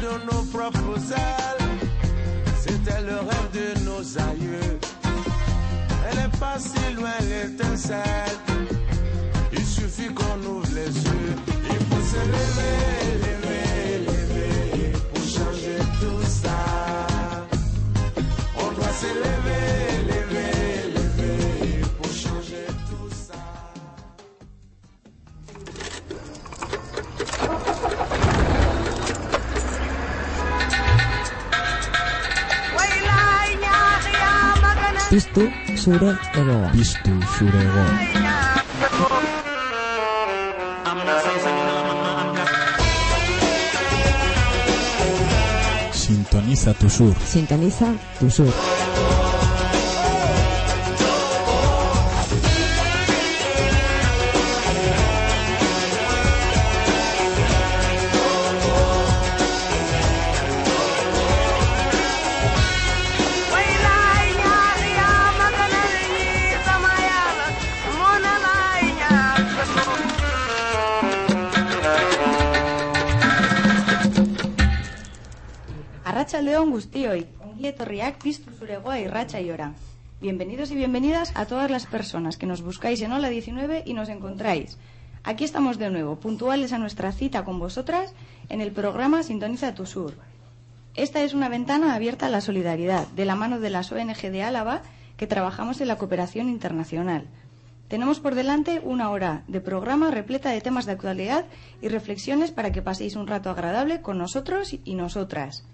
de nos propres ailes. C'était le rêve de nos aïeux. Elle est pas si loin l'étincelle. Il suffit qu'on ouvre les yeux. Il faut se lever, lever, pour changer tout ça. On doit se lever, Piztu zure egoa. Piztu zure egoa. Sintoniza tu sur. Sintoniza tu sur. León Gustioi, Etorriak Piztu Zuregoa Llora. Bienvenidos y bienvenidas a todas las personas que nos buscáis en Ola 19 y nos encontráis. Aquí estamos de nuevo, puntuales a nuestra cita con vosotras en el programa Sintoniza tu Sur. Esta es una ventana abierta a la solidaridad, de la mano de las ONG de Álava que trabajamos en la cooperación internacional. Tenemos por delante una hora de programa repleta de temas de actualidad y reflexiones para que paséis un rato agradable con nosotros y nosotras.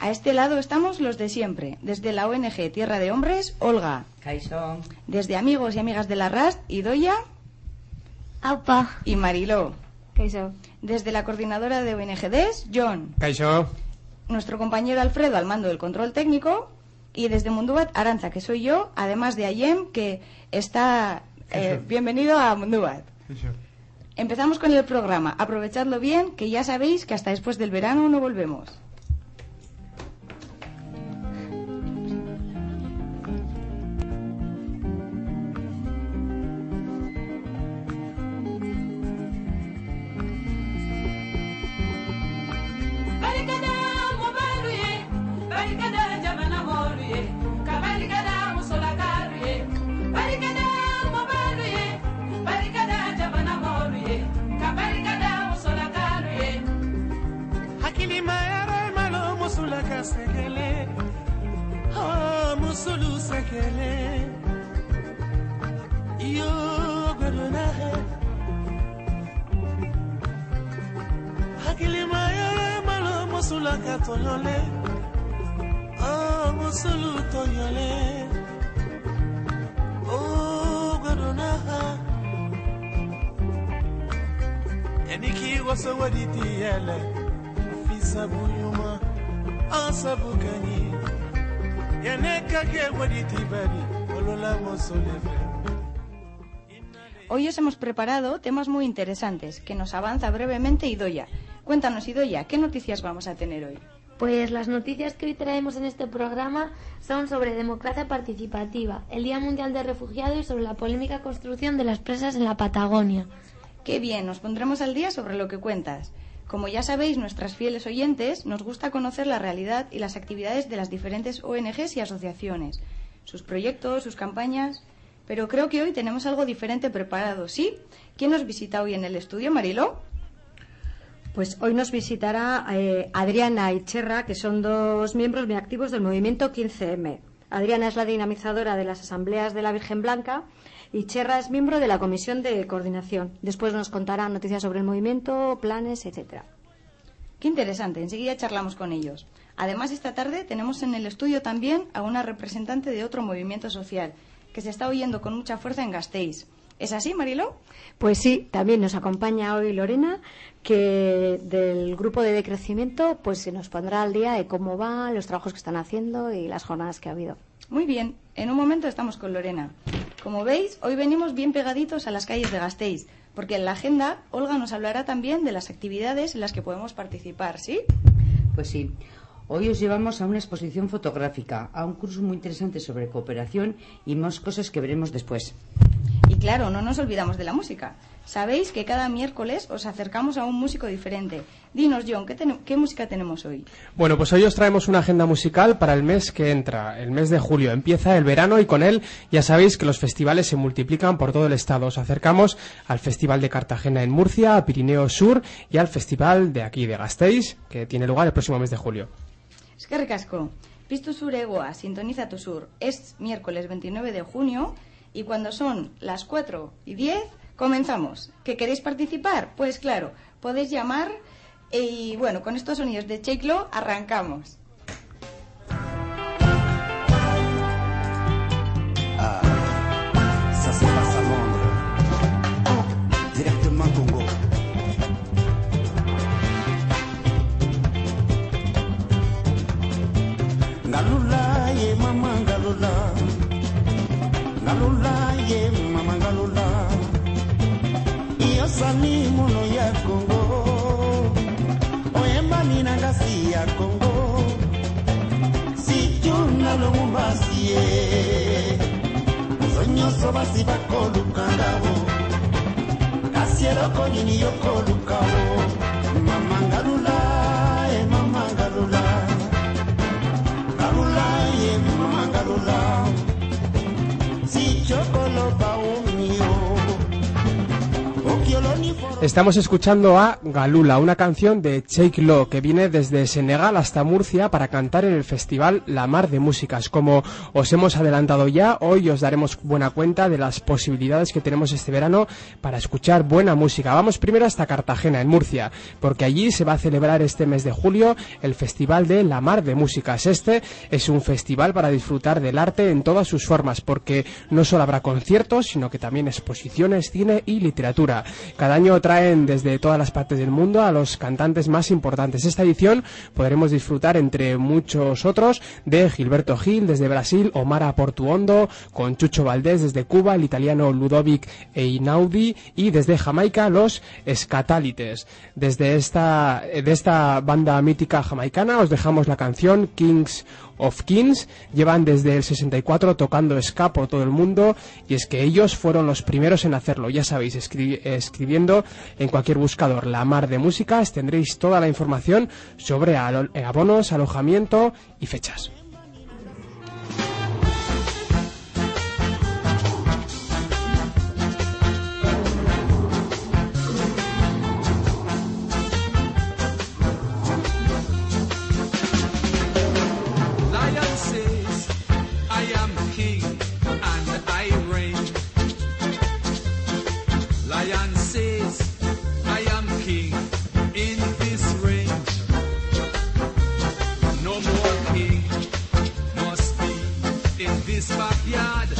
A este lado estamos los de siempre, desde la ONG Tierra de Hombres, Olga. Caixo. Desde amigos y amigas de la RAST, Idoya Aupa. y Mariló. Desde la coordinadora de ONGDs, John. Caixo. Nuestro compañero Alfredo al mando del control técnico. Y desde Mundubat, Aranza, que soy yo, además de Ayem, que está... eh, bienvenido a Mundubat. Empezamos con el programa. Aprovechadlo bien, que ya sabéis que hasta después del verano no volvemos. solaka toyole mosulu toyole ogodonaha eniki wasowediti yele fisa fisabuyuma asabukani Hoy os hemos preparado temas muy interesantes que nos avanza brevemente Idoya. Cuéntanos, Idoya, ¿qué noticias vamos a tener hoy? Pues las noticias que hoy traemos en este programa son sobre democracia participativa, el Día Mundial de Refugiados y sobre la polémica construcción de las presas en la Patagonia. Qué bien, nos pondremos al día sobre lo que cuentas. Como ya sabéis, nuestras fieles oyentes, nos gusta conocer la realidad y las actividades de las diferentes ONGs y asociaciones, sus proyectos, sus campañas. Pero creo que hoy tenemos algo diferente preparado, ¿sí? ¿Quién nos visita hoy en el estudio, Marilo? Pues hoy nos visitará eh, Adriana y Cherra, que son dos miembros muy activos del movimiento 15M. Adriana es la dinamizadora de las asambleas de la Virgen Blanca y Cherra es miembro de la comisión de coordinación. Después nos contará noticias sobre el movimiento, planes, etcétera. Qué interesante, enseguida charlamos con ellos. Además, esta tarde tenemos en el estudio también a una representante de otro movimiento social que se está oyendo con mucha fuerza en Gasteiz. ¿Es así, Marilo? Pues sí, también nos acompaña hoy Lorena, que del grupo de decrecimiento pues se nos pondrá al día de cómo van, los trabajos que están haciendo y las jornadas que ha habido. Muy bien, en un momento estamos con Lorena. Como veis, hoy venimos bien pegaditos a las calles de Gasteiz, porque en la agenda Olga nos hablará también de las actividades en las que podemos participar, ¿sí? Pues sí. Hoy os llevamos a una exposición fotográfica, a un curso muy interesante sobre cooperación y más cosas que veremos después. ¿Y claro, no nos olvidamos de la música. Sabéis que cada miércoles os acercamos a un músico diferente. Dinos, John, ¿qué, música tenemos hoy? Bueno, pues hoy os traemos una agenda musical para el mes que entra, el mes de julio. Empieza el verano y con él ya sabéis que los festivales se multiplican por todo el estado. Os acercamos al Festival de Cartagena en Murcia, a Pirineo Sur y al Festival de aquí de Gasteiz, que tiene lugar el próximo mes de julio. Es que ricasco. Pistu Sur Egoa, sintoniza tu sur. Es miércoles 29 de junio y cuando son las 4 y 10 comenzamos. ¿Que queréis participar? Pues claro, podéis llamar y bueno, con estos sonidos de Cheiklo arrancamos. mosani mono ya kongo oyembani Nina kasi ya Si situna lomumbasi ye. Ozo nyonso basi bakolukanga wo. kasi eloko nini yokoluka wo. mama ngalula e mama ngalula. Ngalula ye mama ngalula. Sicokoloba dolor Estamos escuchando a Galula, una canción de Cheikh Lo que viene desde Senegal hasta Murcia para cantar en el festival La Mar de Músicas. Como os hemos adelantado ya, hoy os daremos buena cuenta de las posibilidades que tenemos este verano para escuchar buena música. Vamos primero hasta Cartagena, en Murcia, porque allí se va a celebrar este mes de julio el Festival de La Mar de Músicas. Este es un festival para disfrutar del arte en todas sus formas, porque no solo habrá conciertos, sino que también exposiciones, cine y literatura. Cada año traen desde todas las partes del mundo a los cantantes más importantes. Esta edición podremos disfrutar entre muchos otros de Gilberto Gil desde Brasil, Omar Portuondo, con Chucho Valdés desde Cuba, el italiano Ludovic Einaudi y desde Jamaica los Escatálites. Desde esta, de esta banda mítica jamaicana os dejamos la canción Kings of Kings llevan desde el 64 tocando ska por todo el mundo y es que ellos fueron los primeros en hacerlo. Ya sabéis, escri- escribiendo en cualquier buscador La Mar de Músicas tendréis toda la información sobre eh, abonos, alojamiento y fechas. Yeah.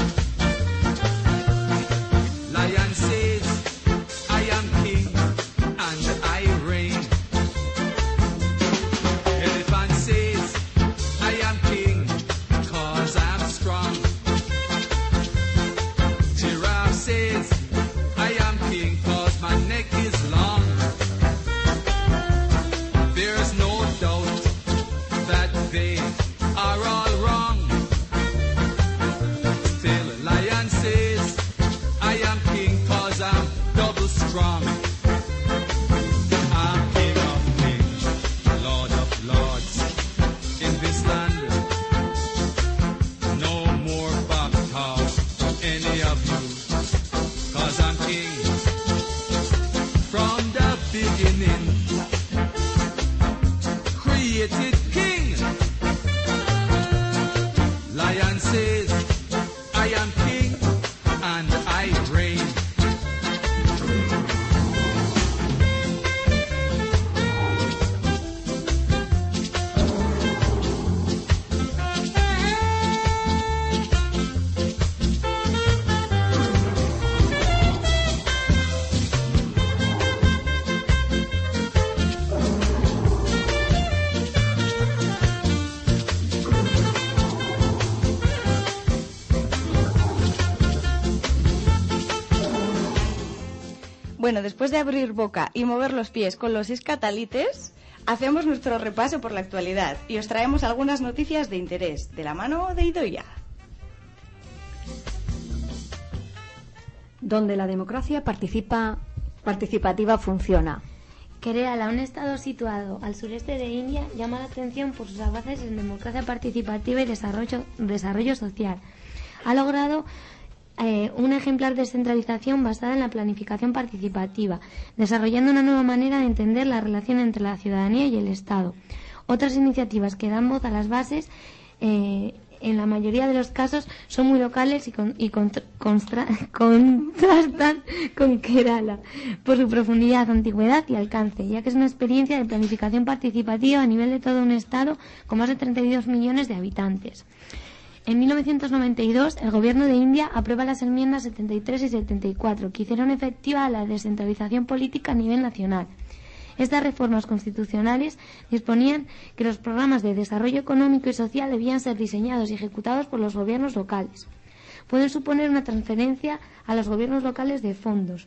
Bueno, después de abrir boca y mover los pies con los escatalites, hacemos nuestro repaso por la actualidad y os traemos algunas noticias de interés, de la mano de Idoia. donde la democracia participa, participativa funciona. Kerala, un estado situado al sureste de India, llama la atención por sus avances en democracia participativa y desarrollo, desarrollo social. Ha logrado eh, una ejemplar descentralización basada en la planificación participativa, desarrollando una nueva manera de entender la relación entre la ciudadanía y el Estado. Otras iniciativas que dan voz a las bases eh, en la mayoría de los casos son muy locales y, con- y contrastan con Kerala por su profundidad, antigüedad y alcance, ya que es una experiencia de planificación participativa a nivel de todo un Estado con más de 32 millones de habitantes. En 1992, el Gobierno de India aprueba las enmiendas 73 y 74, que hicieron efectiva la descentralización política a nivel nacional. Estas reformas constitucionales disponían que los programas de desarrollo económico y social debían ser diseñados y ejecutados por los gobiernos locales. Pueden suponer una transferencia a los gobiernos locales de fondos.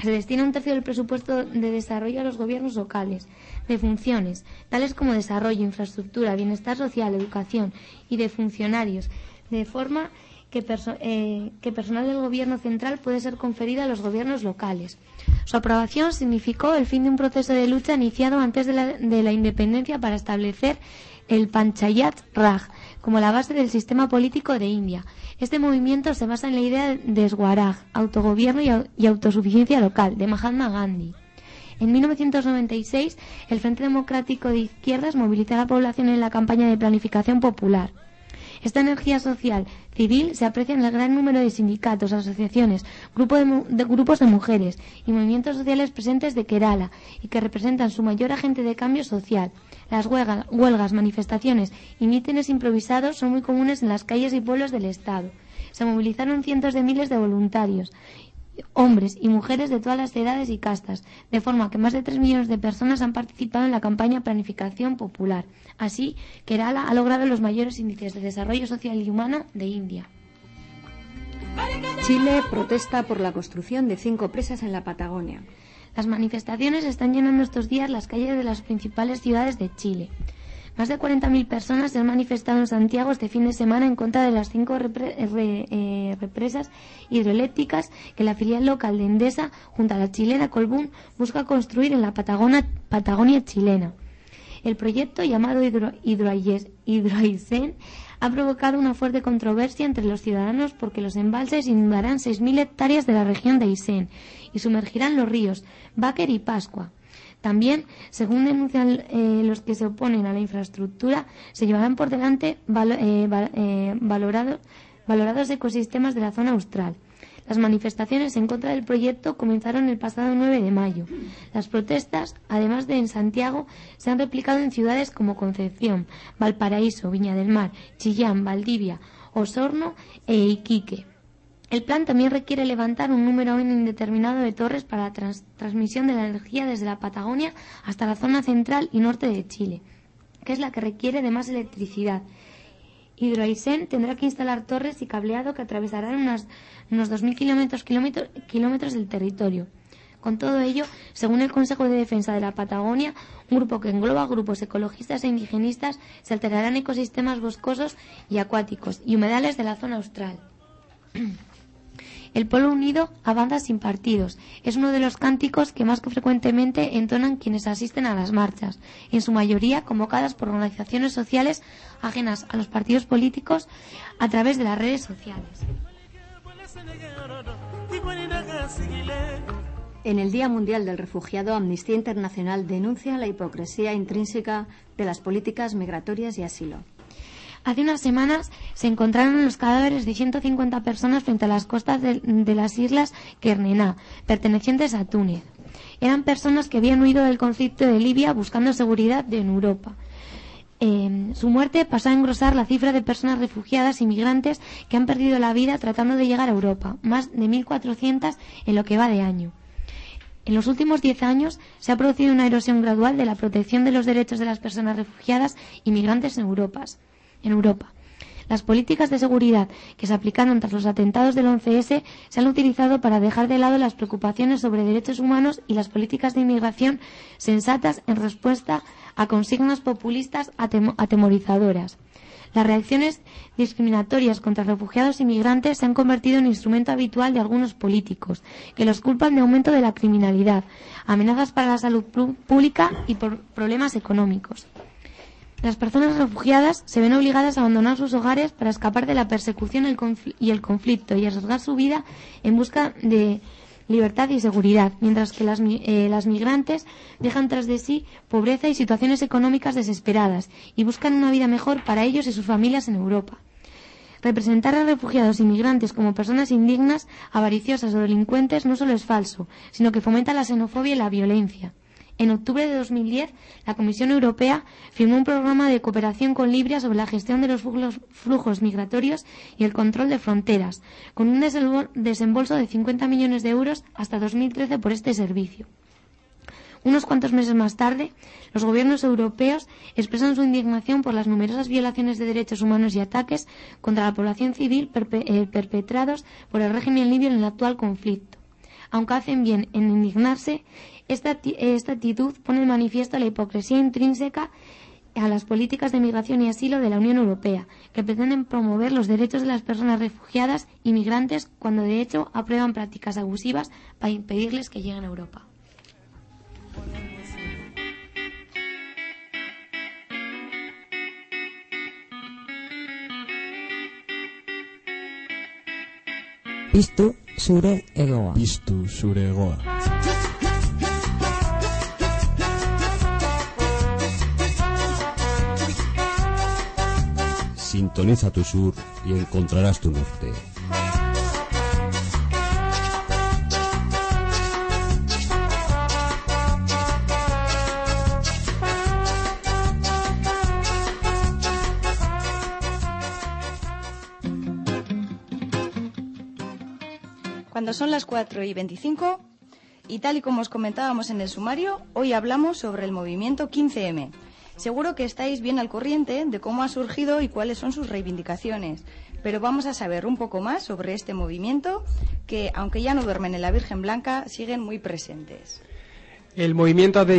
Se destina un tercio del presupuesto de desarrollo a los gobiernos locales, de funciones, tales como desarrollo, infraestructura, bienestar social, educación y de funcionarios, de forma que, eh, que personal del gobierno central puede ser conferido a los gobiernos locales. Su aprobación significó el fin de un proceso de lucha iniciado antes de la, de la independencia para establecer el Panchayat Raj como la base del sistema político de India. Este movimiento se basa en la idea de Swaraj, autogobierno y, y autosuficiencia local, de Mahatma Gandhi. En 1996, el Frente Democrático de Izquierdas movilizó a la población en la campaña de planificación popular. Esta energía social civil se aprecia en el gran número de sindicatos, asociaciones, de grupos de mujeres y movimientos sociales presentes de Kerala y que representan su mayor agente de cambio social. Las huelga- huelgas, manifestaciones y mítines improvisados son muy comunes en las calles y pueblos del Estado. Se movilizaron cientos de miles de voluntarios hombres y mujeres de todas las edades y castas, de forma que más de 3 millones de personas han participado en la campaña Planificación Popular. Así, Kerala ha logrado los mayores índices de desarrollo social y humano de India. Chile protesta por la construcción de cinco presas en la Patagonia. Las manifestaciones están llenando estos días las calles de las principales ciudades de Chile. Más de 40.000 personas se han manifestado en Santiago este fin de semana en contra de las cinco eh, represas hidroeléctricas que la filial local de Endesa, junto a la chilena Colbún, busca construir en la Patagonia chilena. El proyecto, llamado Hidro, Hidroaicén, ha provocado una fuerte controversia entre los ciudadanos porque los embalses inundarán 6.000 hectáreas de la región de Aysén y sumergirán los ríos Báquer y Pascua. También, según denuncian eh, los que se oponen a la infraestructura, se llevarán por delante eh, eh, valorado- valorados ecosistemas de la zona austral. Las manifestaciones en contra del proyecto comenzaron el pasado 9 de mayo. Las protestas, además de en Santiago, se han replicado en ciudades como Concepción, Valparaíso, Viña del Mar, Chillán, Valdivia, Osorno e Iquique. El plan también requiere levantar un número indeterminado de torres para la trans- transmisión de la energía desde la Patagonia hasta la zona central y norte de Chile, que es la que requiere de más electricidad. Hidroaicén tendrá que instalar torres y cableado que atravesarán unos 2.000 kilómetros, kilómetros, kilómetros del territorio. Con todo ello, según el Consejo de Defensa de la Patagonia, un grupo que engloba grupos ecologistas e indigenistas, se alterarán ecosistemas boscosos y acuáticos y humedales de la zona austral. El Polo Unido avanza sin partidos. Es uno de los cánticos que más que frecuentemente entonan quienes asisten a las marchas, en su mayoría convocadas por organizaciones sociales ajenas a los partidos políticos a través de las redes sociales. En el Día Mundial del Refugiado, Amnistía Internacional denuncia la hipocresía intrínseca de las políticas migratorias y asilo. Hace unas semanas se encontraron los cadáveres de 150 personas frente a las costas de, las islas Kernená, pertenecientes a Túnez. Eran personas que habían huido del conflicto de Libia buscando seguridad en Europa. Eh, su muerte pasó a engrosar la cifra de personas refugiadas y migrantes que han perdido la vida tratando de llegar a Europa, más de 1.400 en lo que va de año. En los últimos diez años se ha producido una erosión gradual de la protección de los derechos de las personas refugiadas y migrantes en Europa. En Europa. Las políticas de seguridad que se aplicaron tras los atentados del 11S se han utilizado para dejar de lado las preocupaciones sobre derechos humanos y las políticas de inmigración sensatas en respuesta a consignas populistas atemo- atemorizadoras. Las reacciones discriminatorias contra refugiados y migrantes se han convertido en instrumento habitual de algunos políticos, que los culpan de aumento de la criminalidad, amenazas para la salud pública y problemas económicos. Las personas refugiadas se ven obligadas a abandonar sus hogares para escapar de la persecución y el conflicto y arriesgar su vida en busca de libertad y seguridad, mientras que las, eh, las migrantes dejan tras de sí pobreza y situaciones económicas desesperadas y buscan una vida mejor para ellos y sus familias en Europa. Representar a refugiados y migrantes como personas indignas, avariciosas o delincuentes no solo es falso, sino que fomenta la xenofobia y la violencia. En octubre de 2010, la Comisión Europea firmó un programa de cooperación con Libia sobre la gestión de los flujos, migratorios y el control de fronteras, con un desembo- desembolso de 50 millones de euros hasta 2013 por este servicio. Unos cuantos meses más tarde, los gobiernos europeos expresan su indignación por las numerosas violaciones de derechos humanos y ataques contra la población civil eh, perpetrados por el régimen libio en el actual conflicto. Aunque hacen bien en indignarse, esta, actitud pone en manifiesto la hipocresía intrínseca a las políticas de migración y asilo de la Unión Europea, que pretenden promover los derechos de las personas refugiadas y migrantes cuando de hecho aprueban prácticas abusivas para impedirles que lleguen a Europa. Piztu zure egoa. Piztu zure egoa. Sintoniza tu sur y encontrarás tu norte. Cuando son las 4 y 25, y tal y como os comentábamos en el sumario, hoy hablamos sobre el movimiento 15M. Seguro que estáis bien al corriente de cómo ha surgido y cuáles son sus reivindicaciones, pero vamos a saber un poco más sobre este movimiento que, aunque ya no duermen en la Virgen Blanca, siguen muy presentes. El movimiento de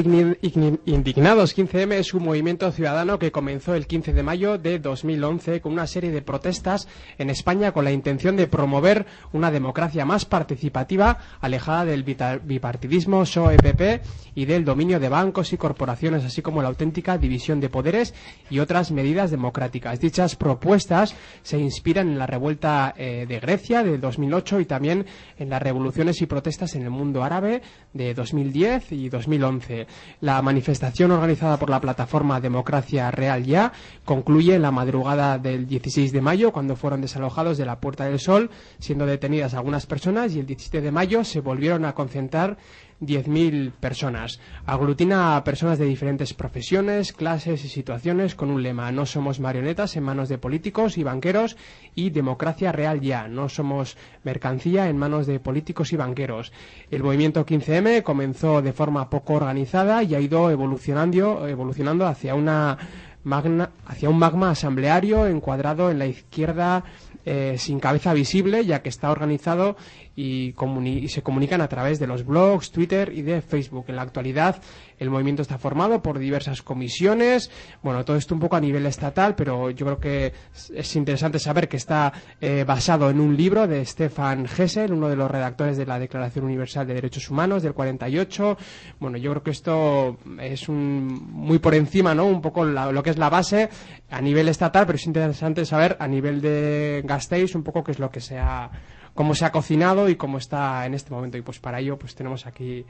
Indignados 15M es un movimiento ciudadano que comenzó el 15 de mayo de 2011 con una serie de protestas en España con la intención de promover una democracia más participativa, alejada del bipartidismo PSOE-PP y del dominio de bancos y corporaciones, así como la auténtica división de poderes y otras medidas democráticas. Dichas propuestas se inspiran en la revuelta eh, de Grecia de 2008 y también en las revoluciones y protestas en el mundo árabe de 2010 y 2011. La manifestación organizada por la plataforma Democracia Real Ya concluye en la madrugada del 16 de mayo cuando fueron desalojados de la Puerta del Sol, siendo detenidas algunas personas y el 17 de mayo se volvieron a concentrar 10.000 personas. Aglutina a personas de diferentes profesiones, clases y situaciones con un lema No somos marionetas en manos de políticos y banqueros y democracia real ya. No somos mercancía en manos de políticos y banqueros. El movimiento 15M comenzó de forma poco organizada y ha ido evolucionando, evolucionando hacia una magna, hacia un magma asambleario encuadrado en la izquierda eh, sin cabeza visible, ya que está organizado y, y se comunican a través de los blogs, Twitter y de Facebook. En la actualidad, el movimiento está formado por diversas comisiones. Bueno, todo esto un poco a nivel estatal, pero yo creo que es- es interesante saber que está eh, basado en un libro de Stefan Hessel, uno de los redactores de la Declaración Universal de Derechos Humanos del 48. Bueno, yo creo que esto es un, muy por encima, ¿no? Un poco la- lo que es la base a nivel estatal, pero es interesante saber a nivel de Gasteiz un poco qué es lo que se ha cómo se ha cocinado y cómo está en este momento. Y pues para ello pues tenemos aquí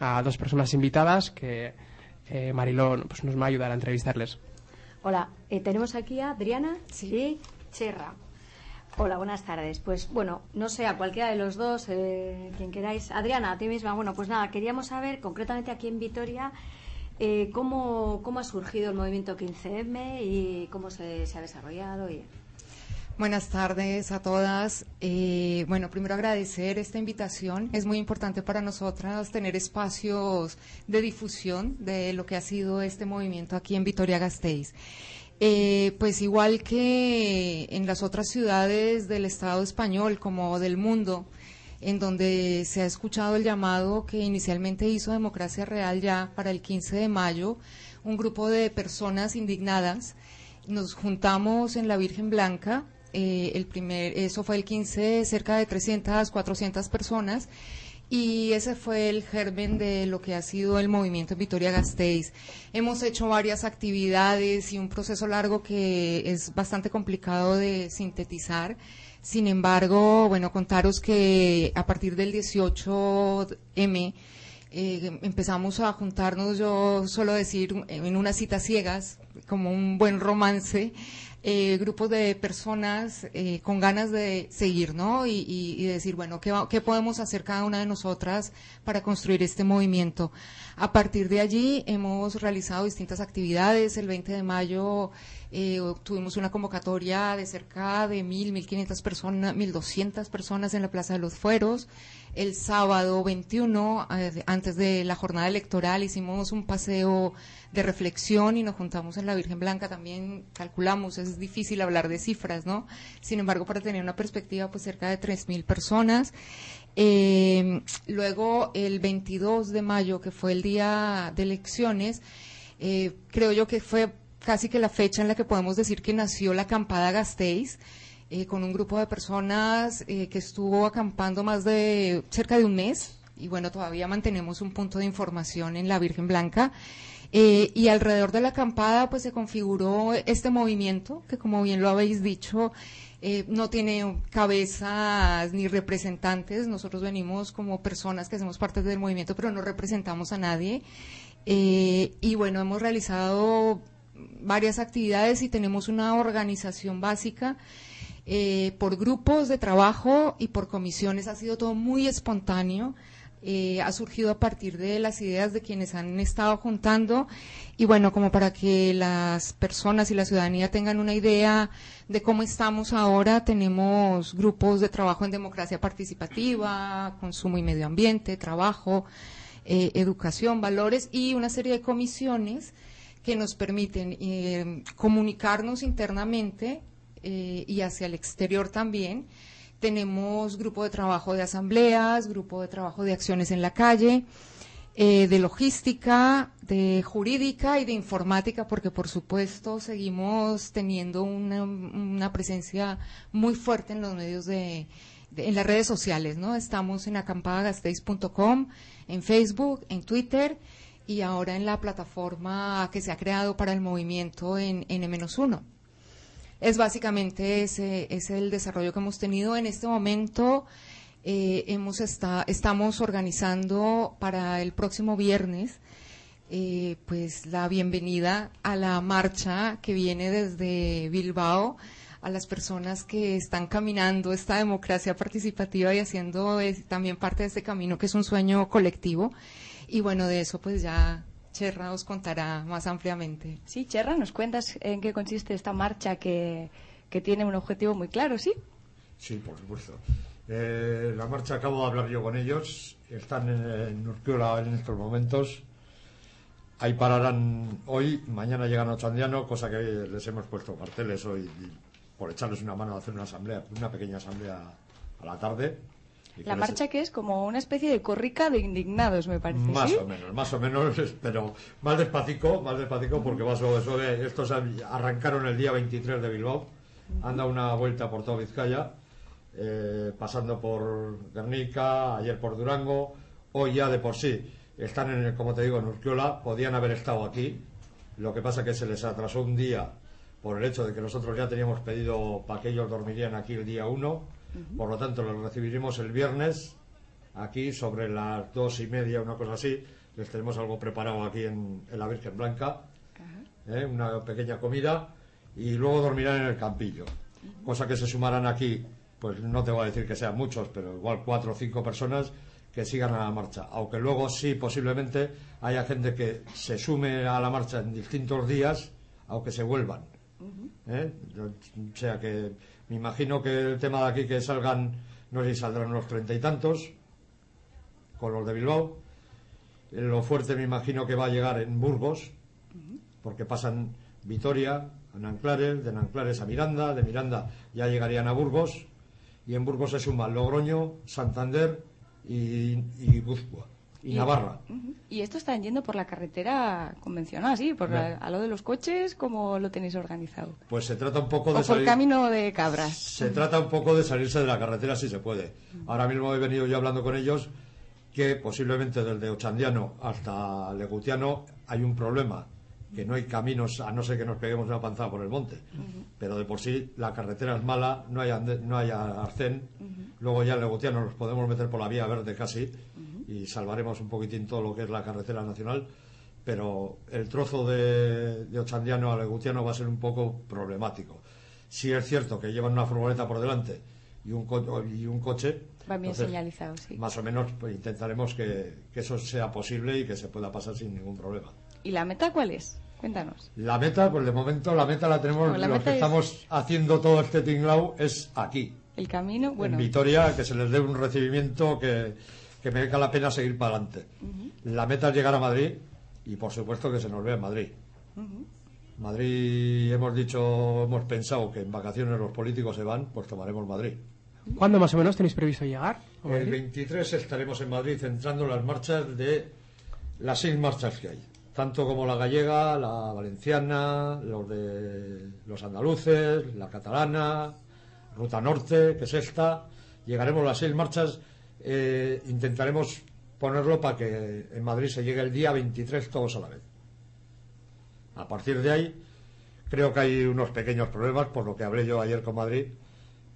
a dos personas invitadas que eh, Mariló pues, nos va a ayudar a entrevistarles. Hola, eh, tenemos aquí a Adriana y Cherra. Hola, buenas tardes. Pues bueno, no sé, a cualquiera de los dos, eh, quien queráis. Adriana, a ti misma. Bueno, pues nada, queríamos saber concretamente aquí en Vitoria eh, cómo, cómo ha surgido el movimiento 15M y cómo se, se ha desarrollado. Y... Buenas tardes a todas. Eh, bueno, primero agradecer esta invitación. Es muy importante para nosotras tener espacios de difusión de lo que ha sido este movimiento aquí en Vitoria-Gasteiz. Eh, pues igual que en las otras ciudades del Estado español como del mundo, en donde se ha escuchado el llamado que inicialmente hizo Democracia Real ya para el 15 de mayo, un grupo de personas indignadas nos juntamos en la Virgen Blanca. Eh, el primer, eso fue el 15, cerca de 300, 400 personas. Y ese fue el germen de lo que ha sido el movimiento en Vitoria Gasteiz. Hemos hecho varias actividades y un proceso largo que es bastante complicado de sintetizar. Sin embargo, bueno, contaros que a partir del 18M eh, empezamos a juntarnos, yo suelo decir, en unas citas ciegas, como un buen romance, eh, grupos de personas eh, con ganas de seguir, ¿no? Y, decir, bueno, ¿qué, va- ¿qué podemos hacer cada una de nosotras para construir este movimiento? A partir de allí hemos realizado distintas actividades. El 20 de mayo eh, tuvimos una convocatoria de cerca de 1.000, 1.500 personas, 1.200 personas en la Plaza de los Fueros. El sábado 21, eh, antes de la jornada electoral, hicimos un paseo de reflexión y nos juntamos en la Virgen Blanca. También calculamos, es difícil hablar de cifras, ¿no? Sin embargo, para tener una perspectiva, pues cerca de 3.000 personas. Eh, luego, el 22 de mayo, que fue el día de elecciones, eh, creo yo que fue casi que la fecha en la que podemos decir que nació la acampada Gasteiz, eh, con un grupo de personas eh, que estuvo acampando más de cerca de un mes. Y bueno, todavía mantenemos un punto de información en la Virgen Blanca. Eh, y alrededor de la acampada, pues se configuró este movimiento, que como bien lo habéis dicho, eh, no tiene cabezas ni representantes. Nosotros venimos como personas que hacemos parte del movimiento, pero no representamos a nadie. Eh, y bueno, hemos realizado varias actividades y tenemos una organización básica eh, por grupos de trabajo y por comisiones. Ha sido todo muy espontáneo. eh, ha surgido a partir de las ideas de quienes han estado juntando y bueno, como para que las personas y la ciudadanía tengan una idea de cómo estamos ahora, tenemos grupos de trabajo en democracia participativa, consumo y medio ambiente, trabajo, eh, educación, valores y una serie de comisiones que nos permiten eh, comunicarnos internamente eh, y hacia el exterior también. Tenemos grupo de trabajo de asambleas, grupo de trabajo de acciones en la calle, eh, de logística, de jurídica y de informática, porque por supuesto seguimos teniendo una, presencia muy fuerte en los medios de, en las redes sociales, ¿no? Estamos en acampadagasteis.com, en Facebook, en Twitter y ahora en la plataforma que se ha creado para el movimiento en N-1. Es básicamente ese, es el desarrollo que hemos tenido en este momento. eh, hemos está, estamos organizando para el próximo viernes eh, pues la bienvenida a la marcha que viene desde Bilbao a las personas que están caminando esta democracia participativa y haciendo eh, también parte de este camino que es un sueño colectivo. Y bueno, de eso pues ya Cherra os contará más ampliamente. Sí, Cherra, ¿nos cuentas en qué consiste esta marcha que, que tiene un objetivo muy claro, sí? Sí, por supuesto. Eh, la marcha acabo de hablar yo con ellos. Están en, en Urquiola en estos momentos. Ahí pararán hoy, mañana llegan a Ochandiano, cosa que les hemos puesto carteles hoy y por echarles una mano a hacer una asamblea, una pequeña asamblea a la tarde. La marcha que es como una especie de corrica de indignados, me parece, Más ¿sí? o menos, más o menos, pero más despacito, más despacito porque va suave, suave. Estos arrancaron el día 23 de Bilbao, han dado una vuelta por toda Vizcaya, eh, pasando por Guernica, ayer por Durango, hoy ya de por sí están, en, el- como te digo, en Urquiola, podían haber estado aquí, lo que pasa que se les atrasó un día por el hecho de que nosotros ya teníamos pedido para que ellos dormirían aquí el día 1, por lo tanto los recibiremos el viernes aquí sobre las dos y media, una cosa así. Les tenemos algo preparado aquí en, en la Virgen Blanca, ¿eh? una pequeña comida, y luego dormirán en el campillo. Cosa que se sumarán aquí, pues no te voy a decir que sean muchos, pero igual cuatro o cinco personas que sigan a la marcha. Aunque luego sí, posiblemente haya gente que se sume a la marcha en distintos días, aunque se vuelvan. ¿eh? O sea que me imagino que el tema de aquí que salgan, no sé si saldrán unos treinta y tantos, con los de Bilbao. Eh, Lo fuerte me imagino que va a llegar en Burgos, porque pasan Vitoria, a Nanclares, de Nanclares a Miranda, de Miranda ya llegarían a Burgos, y en Burgos se suman Logroño, Santander y, y Guipúzcoa. Y Navarra. Y esto están yendo por la carretera convencional, sí, por la- a lo de los coches, ¿cómo lo tenéis organizado? Pues se trata un poco O de por salir... camino de cabras. Se trata un poco de salirse de la carretera si se puede. Ahora mismo he venido yo hablando con ellos que posiblemente desde Ochandiano hasta Legutiano hay un problema, que no hay caminos a no ser que nos peguemos una panzada por el monte. Pero de por sí la carretera es mala, no hay, ande- no hay arcén. Luego ya en Legutiano nos podemos meter por la vía verde casi y salvaremos un poquitín todo lo que es la carretera nacional. Pero el trozo de, de Ochandiano a Legutiano va a ser un poco problemático. Si es cierto que llevan una furgoneta por delante y un, co- y un coche, Va bien entonces, señalizado, sí. más o menos pues, intentaremos que, que eso sea posible y que se pueda pasar sin ningún problema. ¿Y la meta cuál es? Cuéntanos. La meta, pues de momento la meta la tenemos, la los que es- estamos haciendo todo este tinglao es aquí, El camino, bueno. en Vitoria, que se les dé un recibimiento que, que merezca la pena seguir para adelante. La meta es llegar a Madrid y por supuesto que se nos vea en Madrid. Madrid, hemos dicho, hemos pensado que en vacaciones los políticos se van, pues tomaremos Madrid. ¿Cuándo más o menos tenéis previsto llegar? El Madrid? 23 estaremos en Madrid centrando las marchas de las seis marchas que hay, tanto como la gallega, la valenciana, los de los andaluces, la catalana, Ruta Norte, que es esta. Llegaremos a las seis marchas, eh, intentaremos ponerlo para que en Madrid se llegue el día 23 todos a la vez. A partir de ahí, creo que hay unos pequeños problemas, por lo que hablé yo ayer con Madrid,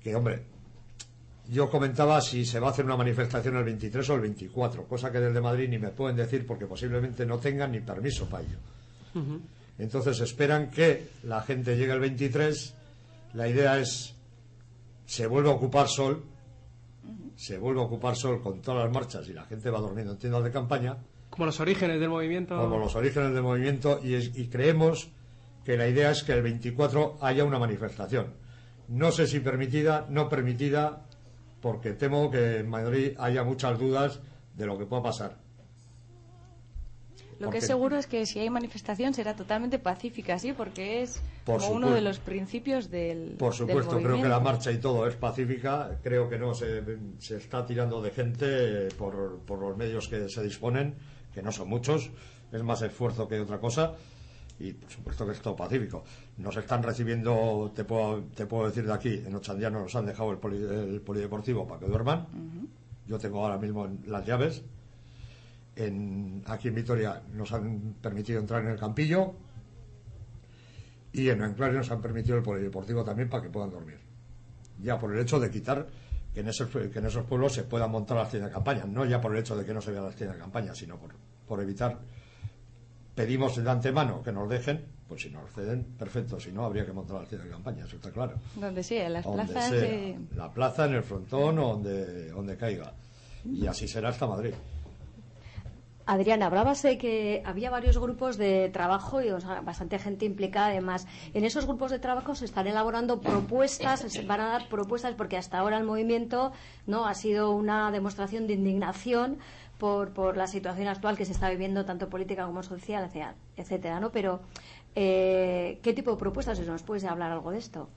que hombre, yo comentaba si se va a hacer una manifestación el 23 o el 24, cosa que desde Madrid ni me pueden decir porque posiblemente no tengan ni permiso para ello. Entonces esperan que la gente llegue el 23. La idea es se vuelve a ocupar sol, se vuelve a ocupar sol con todas las marchas y la gente va durmiendo en tiendas de campaña, Como los orígenes del movimiento. como los orígenes del movimiento, y, es- y creemos que la idea es que el 24 haya una manifestación. No sé si permitida, no permitida, porque temo que en Madrid haya muchas dudas de lo que pueda pasar. Lo Porque- que es seguro es que si hay manifestación será totalmente pacífica, sí, porque es Por como uno de los principios del. Por del supuesto, creo que la marcha y todo es pacífica. Creo que no se, se está tirando de gente por, por los medios que se disponen, que no son muchos. Es más esfuerzo que otra cosa. Y por supuesto que es todo pacífico. Nos están recibiendo, te puedo, te puedo decir de aquí, en Ochandiano nos han dejado el, poli- el polideportivo para que duerman. Yo tengo ahora mismo las llaves. En, aquí en Vitoria nos han permitido entrar en el campillo y en Anclares nos han permitido el polideportivo también para que puedan dormir. Ya por el hecho de quitar que en esos, que en esos pueblos se puedan montar las tiendas de campaña, no ya por el hecho de que no se vean las tiendas de campaña, sino por, por evitar. Pedimos de antemano que nos dejen, pues si nos ceden, perfecto, si no, habría que montar las tiendas de campaña, eso está claro. Donde sea, en las Donde plazas. sea, de- la plaza, en el frontón o donde, donde caiga. Y así será hasta Madrid. Adriana, hablabas de que había varios grupos de trabajo y o sea, bastante gente implicada además. En esos grupos de trabajo se están elaborando propuestas, se van a dar propuestas porque hasta ahora el movimiento no ha sido una demostración de indignación por, por la situación actual que se está viviendo tanto política como social, etcétera, ¿no? Pero eh, ¿qué tipo de propuestas? Nos puedes hablar algo de esto.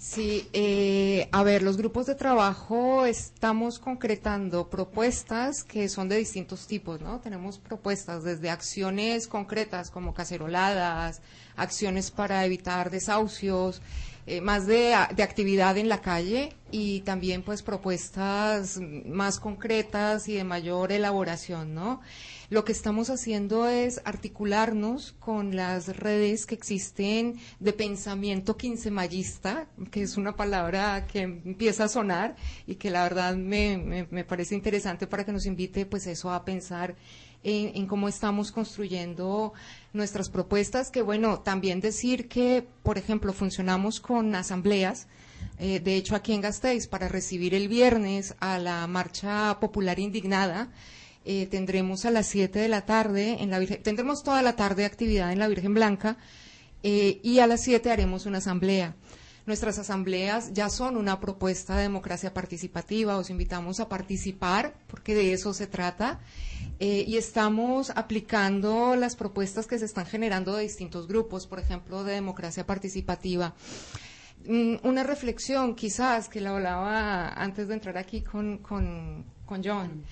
Sí, eh, a ver, los grupos de trabajo estamos concretando propuestas que son de distintos tipos, ¿no? Tenemos propuestas desde acciones concretas como caceroladas, acciones para evitar desahucios, eh, más de, de actividad en la calle y también pues propuestas más concretas y de mayor elaboración, ¿no? Lo que estamos haciendo es articularnos con las redes que existen de pensamiento quincemayista, que es una palabra que empieza a sonar y que la verdad me, me- me parece interesante para que nos invite pues eso a pensar en, cómo estamos construyendo nuestras propuestas, que bueno, también decir que, por ejemplo, funcionamos con asambleas, eh, de hecho aquí en Gasteiz, para recibir el viernes a la Marcha Popular Indignada, eh, tendremos a las 7 de la tarde, en la Virgen- tendremos toda la tarde actividad en la Virgen Blanca eh, y a las 7 haremos una asamblea. Nuestras asambleas ya son una propuesta de democracia participativa, os invitamos a participar porque de eso se trata eh, y estamos aplicando las propuestas que se están generando de distintos grupos, por ejemplo, de democracia participativa. Mm, Una reflexión quizás que la hablaba antes de entrar aquí con, con, con John.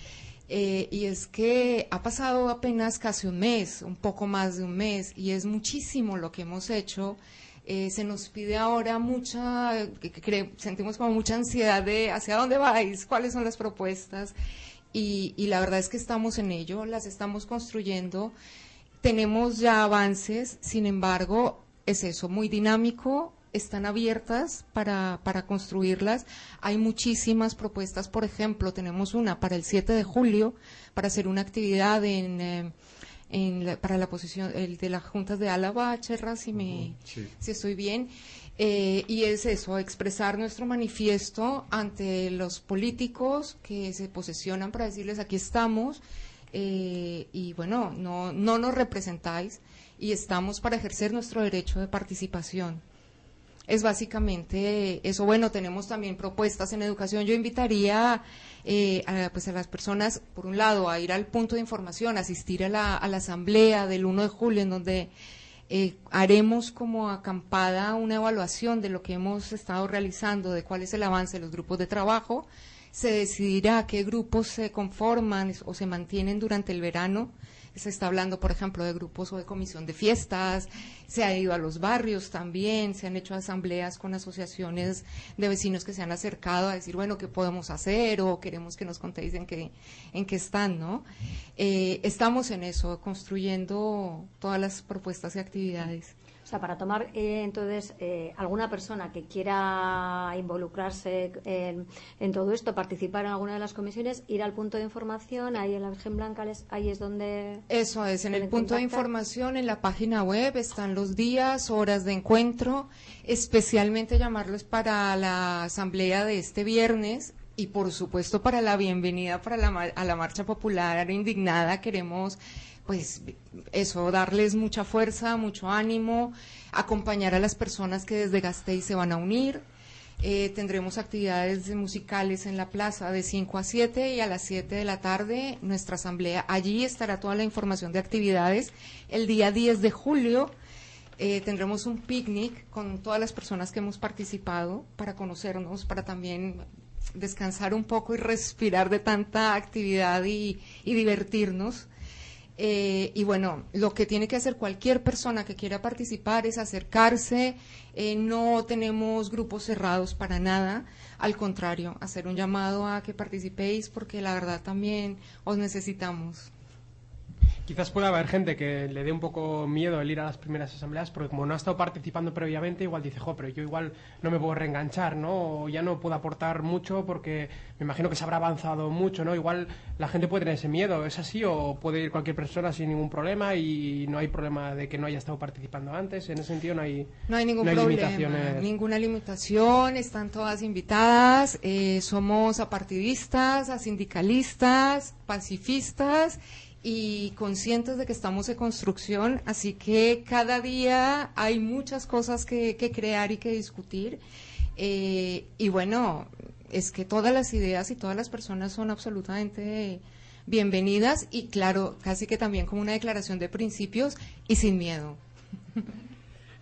eh, y es que ha pasado apenas casi un mes, un poco más de un mes, y es muchísimo lo que hemos hecho. Eh, se nos pide ahora mucha, que- sentimos como mucha ansiedad de hacia dónde vais, cuáles son las propuestas, y, y la verdad es que estamos en ello, las estamos construyendo, tenemos ya avances, sin embargo, es eso, muy dinámico, están abiertas para, para construirlas. Hay muchísimas propuestas, por ejemplo, tenemos una para el 7 de julio, para hacer una actividad en, eh, en la- para la posición el de las juntas de Álava, Cherra, si, me, si estoy bien. Eh, y es eso, expresar nuestro manifiesto ante los políticos que se posesionan para decirles aquí estamos eh, y bueno, no, no nos representáis y estamos para ejercer nuestro derecho de participación. Es básicamente eso. Bueno, tenemos también propuestas en educación. Yo invitaría eh, a, pues a las personas, por un lado, a ir al punto de información, asistir a la, a la asamblea del 1 de julio, en donde eh, haremos como acampada una evaluación de lo que hemos estado realizando, de cuál es el avance de los grupos de trabajo. Se decidirá qué grupos se conforman o se mantienen durante el verano. Se está hablando, por ejemplo, de grupos o de comisión de fiestas, se ha ido a los barrios también, se han hecho asambleas con asociaciones de vecinos que se han acercado a decir, bueno, ¿qué podemos hacer? O queremos que nos contéis en qué, en qué están, ¿no? Eh, estamos en eso, construyendo todas las propuestas y actividades. O sea, para tomar eh, entonces eh, alguna persona que quiera involucrarse en, en todo esto, participar en alguna de las comisiones, ir al punto de información, ahí en la Virgen Blanca, les- ahí es donde... Eso es, en el punto de información, en la página web están los días, horas de encuentro, especialmente llamarlos para la asamblea de este viernes y por supuesto para la bienvenida para la, a la marcha popular indignada. Queremos pues eso, darles mucha fuerza, mucho ánimo, acompañar a las personas que desde Gasteiz se van a unir. Eh, tendremos actividades musicales en la plaza de 5 a 7 y a las 7 de la tarde nuestra asamblea. Allí estará toda la información de actividades. El día 10 de julio eh, tendremos un picnic con todas las personas que hemos participado para conocernos, para también descansar un poco y respirar de tanta actividad y, y divertirnos. Eh, y bueno, lo que tiene que hacer cualquier persona que quiera participar es acercarse. eh, no tenemos grupos cerrados para nada. Al contrario, hacer un llamado a que participéis porque la verdad también os necesitamos. Quizás pueda haber gente que le dé un poco miedo el ir a las primeras asambleas, porque como no ha estado participando previamente, igual dice, jo, pero yo igual no me puedo reenganchar, ¿no? O ya no puedo aportar mucho porque me imagino que se habrá avanzado mucho, ¿no? Igual la gente puede tener ese miedo, ¿es así? ¿O puede ir cualquier persona sin ningún problema y no hay problema de que no haya estado participando antes? En ese sentido no hay, No hay ningún no hay problema, limitaciones. ninguna limitación, están todas invitadas, eh, somos apartidistas, asindicalistas, pacifistas y conscientes de que estamos en construcción, así que cada día hay muchas cosas que, que crear y que discutir. Eh, y bueno, es que todas las ideas y todas las personas son absolutamente bienvenidas y claro, casi que también como una declaración de principios y sin miedo.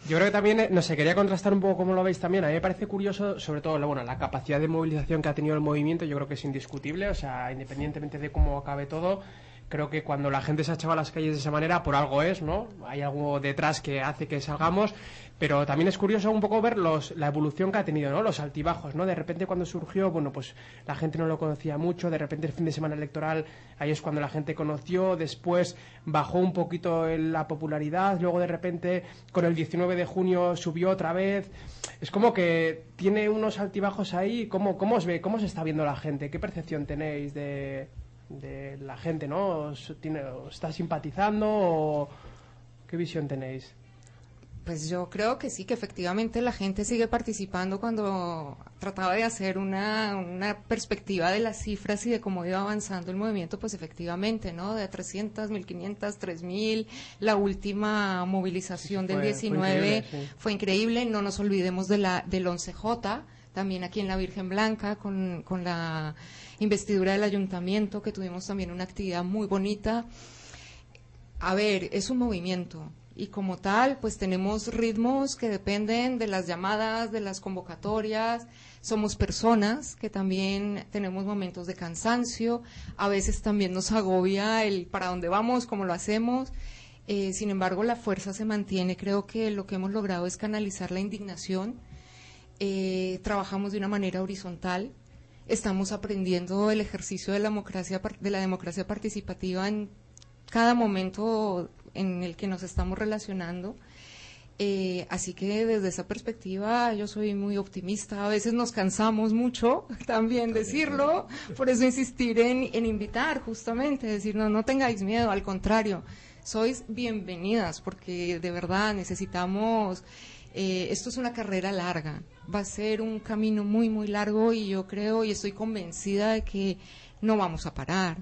Yo creo que también, eh, no sé, quería contrastar un poco cómo lo veis también. A mí me parece curioso, sobre todo, bueno, la capacidad de movilización que ha tenido el movimiento, yo creo que es indiscutible, o sea, independientemente de cómo acabe todo, creo que cuando la gente se ha echado a las calles de esa manera, por algo es, ¿no? Hay algo detrás que hace que salgamos, pero también es curioso un poco ver los, la evolución que ha tenido, ¿no? Los altibajos, ¿no? De repente cuando surgió, bueno, pues la gente no lo conocía mucho, de repente el fin de semana electoral, ahí es cuando la gente conoció, después bajó un poquito la popularidad, luego de repente con el 19 de junio subió otra vez. Es como que tiene unos altibajos ahí, ¿cómo, cómo os ve, cómo se está viendo la gente? ¿Qué percepción tenéis de, de la gente, no? ¿Os, tiene, os está simpatizando o qué visión tenéis? Pues yo creo que sí, que efectivamente la gente sigue participando cuando trataba de hacer una, una perspectiva de las cifras y de cómo iba avanzando el movimiento, pues efectivamente, ¿no? De 300, 1500, 3000, la última movilización del fue- fue 19 increíble, sí. fue increíble, no nos olvidemos de la, del 11J, también aquí en la Virgen Blanca, con, con la investidura del ayuntamiento, que tuvimos también una actividad muy bonita. A ver, es un movimiento. y como tal, pues tenemos ritmos que dependen de las llamadas, de las convocatorias. Somos personas que también tenemos momentos de cansancio. A veces también nos agobia el para dónde vamos, cómo lo hacemos. Eh, sin embargo, la fuerza se mantiene. Creo que lo que hemos logrado es canalizar la indignación. Eh, trabajamos de una manera horizontal. Estamos aprendiendo el ejercicio de la democracia, par- de la democracia participativa en cada momento en el que nos estamos relacionando. Eh, así que desde esa perspectiva yo soy muy optimista. A veces nos cansamos mucho también decirlo, por eso insistir en, en invitar justamente, decir no, no tengáis miedo, al contrario, sois bienvenidas porque de verdad necesitamos, eh, esto es una carrera larga, va a ser un camino muy, muy largo y yo creo y estoy convencida de que no vamos a parar.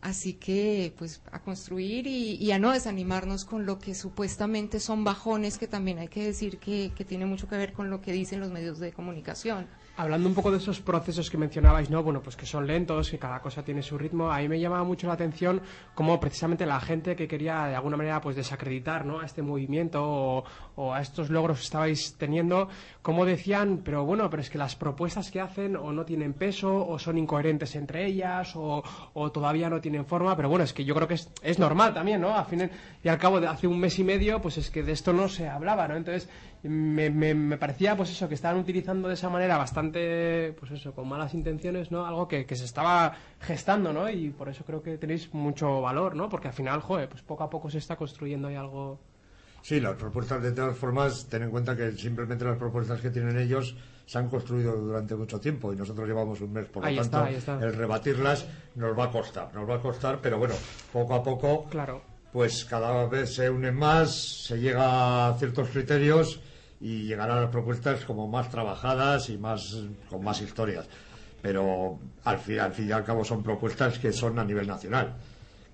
Así que, pues, a construir y, y a no desanimarnos con lo que supuestamente son bajones, que también hay que decir que, que tiene mucho que ver con lo que dicen los medios de comunicación. Hablando un poco de esos procesos que mencionabais, ¿no? Bueno, pues que son lentos, que cada cosa tiene su ritmo. A mí me llamaba mucho la atención cómo precisamente la gente que quería de alguna manera pues desacreditar, ¿no? A este movimiento o, a estos logros que estabais teniendo, cómo decían, pero bueno, pero es que las propuestas que hacen o no tienen peso o son incoherentes entre ellas o, o todavía no tienen forma. Pero bueno, es que yo creo que es, es normal también, ¿no? Al fin y al cabo de hace un mes y medio, pues es que de esto no se hablaba, ¿no? Entonces me, me, me parecía pues eso que estaban utilizando de esa manera bastante pues eso con malas intenciones no algo que, que se estaba gestando no y por eso creo que tenéis mucho valor no porque al final joder pues poco a poco se está construyendo ahí algo Sí, las propuestas de todas formas, ten en cuenta que simplemente las propuestas que tienen ellos se han construido durante mucho tiempo y nosotros llevamos un mes, por lo Ahí tanto, está, ahí está. el rebatirlas nos va a costar, nos va a costar, pero bueno, poco a poco, claro. pues cada vez se unen más, se llega a ciertos criterios y llegarán las propuestas como más trabajadas y más con más historias. Pero al fin, al fin y al cabo son propuestas que son a nivel nacional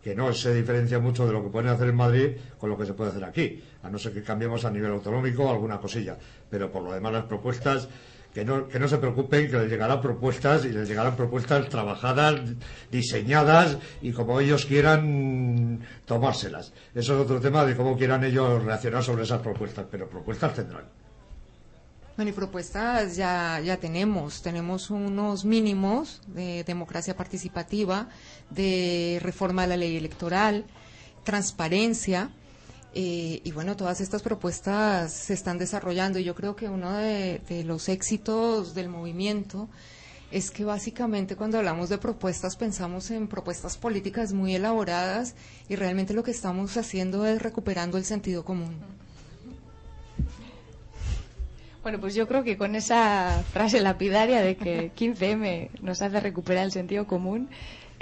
que no se diferencia mucho de lo que pueden hacer en Madrid con lo que se puede hacer aquí, a no ser que cambiemos a nivel autonómico alguna cosilla. Pero por lo demás las propuestas, que no, que no se preocupen, que les llegarán propuestas y les llegarán propuestas trabajadas, diseñadas y como ellos quieran tomárselas. Eso es otro tema de cómo quieran ellos reaccionar sobre esas propuestas, pero propuestas tendrán. Bueno, y propuestas ya, ya tenemos. Tenemos unos mínimos de democracia participativa, de reforma de la ley electoral, transparencia. Eh, y bueno, todas estas propuestas se están desarrollando. Y yo creo que uno de, de los éxitos del movimiento es que básicamente cuando hablamos de propuestas pensamos en propuestas políticas muy elaboradas y realmente lo que estamos haciendo es recuperando el sentido común. Bueno, pues yo creo que con esa frase lapidaria de que 15M nos hace recuperar el sentido común,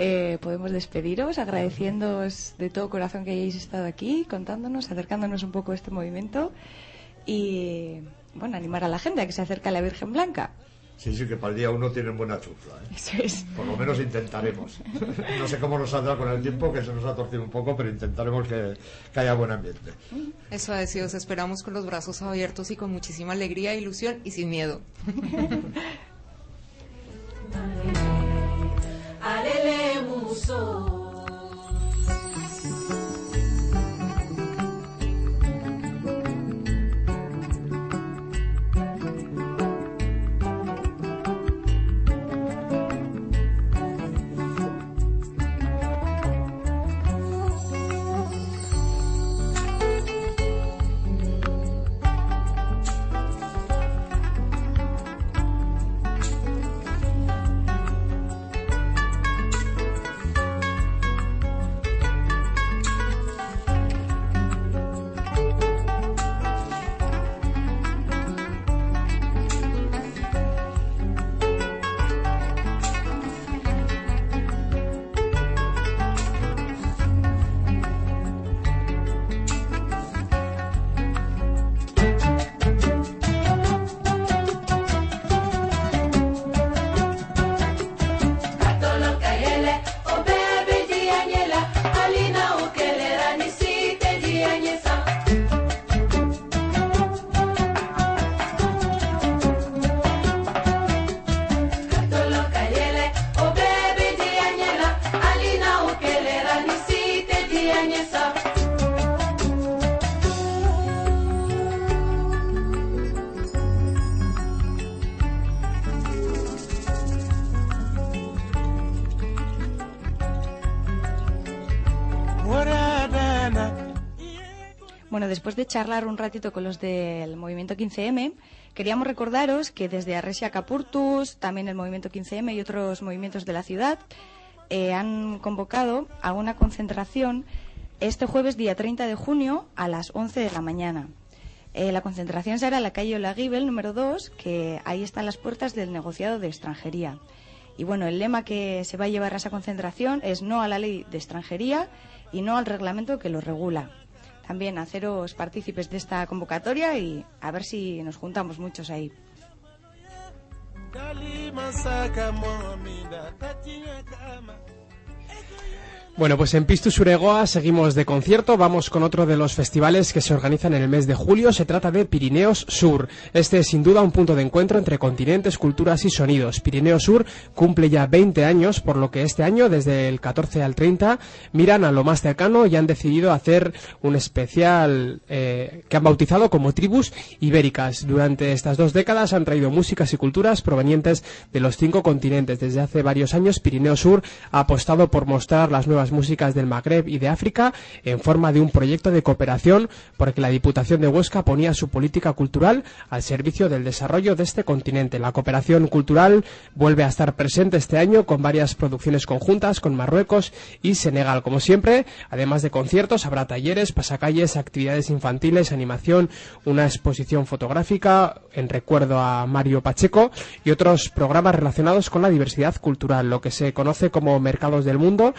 eh, podemos despediros agradeciéndoos de todo corazón que hayáis estado aquí, contándonos, acercándonos un poco a este movimiento y, bueno, animar a la gente a que se acerque a la Virgen Blanca. Sí, sí, que para el día uno tienen buena chufla. ¿eh? Eso es. Por lo menos intentaremos. no sé cómo nos saldrá con el tiempo, que se nos ha torcido un poco, pero intentaremos que, que haya buen ambiente. Eso ha sido, os esperamos con los brazos abiertos y con muchísima alegría, ilusión y sin miedo. Alele muso. Después de charlar un ratito con los del movimiento 15M, queríamos recordaros que desde Arresia Capurtus, también el movimiento 15M y otros movimientos de la ciudad, eh, han convocado a una concentración este jueves, día 30 de junio, a las 11 de la mañana. Eh, la concentración será en la calle Olaguibel, número 2, que ahí están las puertas del negociado de extranjería. Y bueno, el lema que se va a llevar a esa concentración es no a la ley de extranjería y no al reglamento que lo regula. También haceros partícipes de esta convocatoria y a ver si nos juntamos muchos ahí. Bueno, pues en Pistus Uregoa seguimos de concierto. Vamos con otro de los festivales que se organizan en el mes de julio. Se trata de Pirineos Sur. Este es sin duda un punto de encuentro entre continentes, culturas y sonidos. Pirineos Sur cumple ya 20 años, por lo que este año, desde el 14 al 30, miran a lo más cercano y han decidido hacer un especial eh, que han bautizado como Tribus Ibéricas. Durante estas dos décadas han traído músicas y culturas provenientes de los cinco continentes. Desde hace varios años, Pirineo Sur ha apostado por mostrar las nuevas músicas del Magreb y de África en forma de un proyecto de cooperación porque la Diputación de Huesca ponía su política cultural al servicio del desarrollo de este continente. La cooperación cultural vuelve a estar presente este año con varias producciones conjuntas con Marruecos y Senegal. Como siempre, además de conciertos, habrá talleres, pasacalles, actividades infantiles, animación, una exposición fotográfica en recuerdo a Mario Pacheco y otros programas relacionados con la diversidad cultural, lo que se conoce como Mercados del Mundo,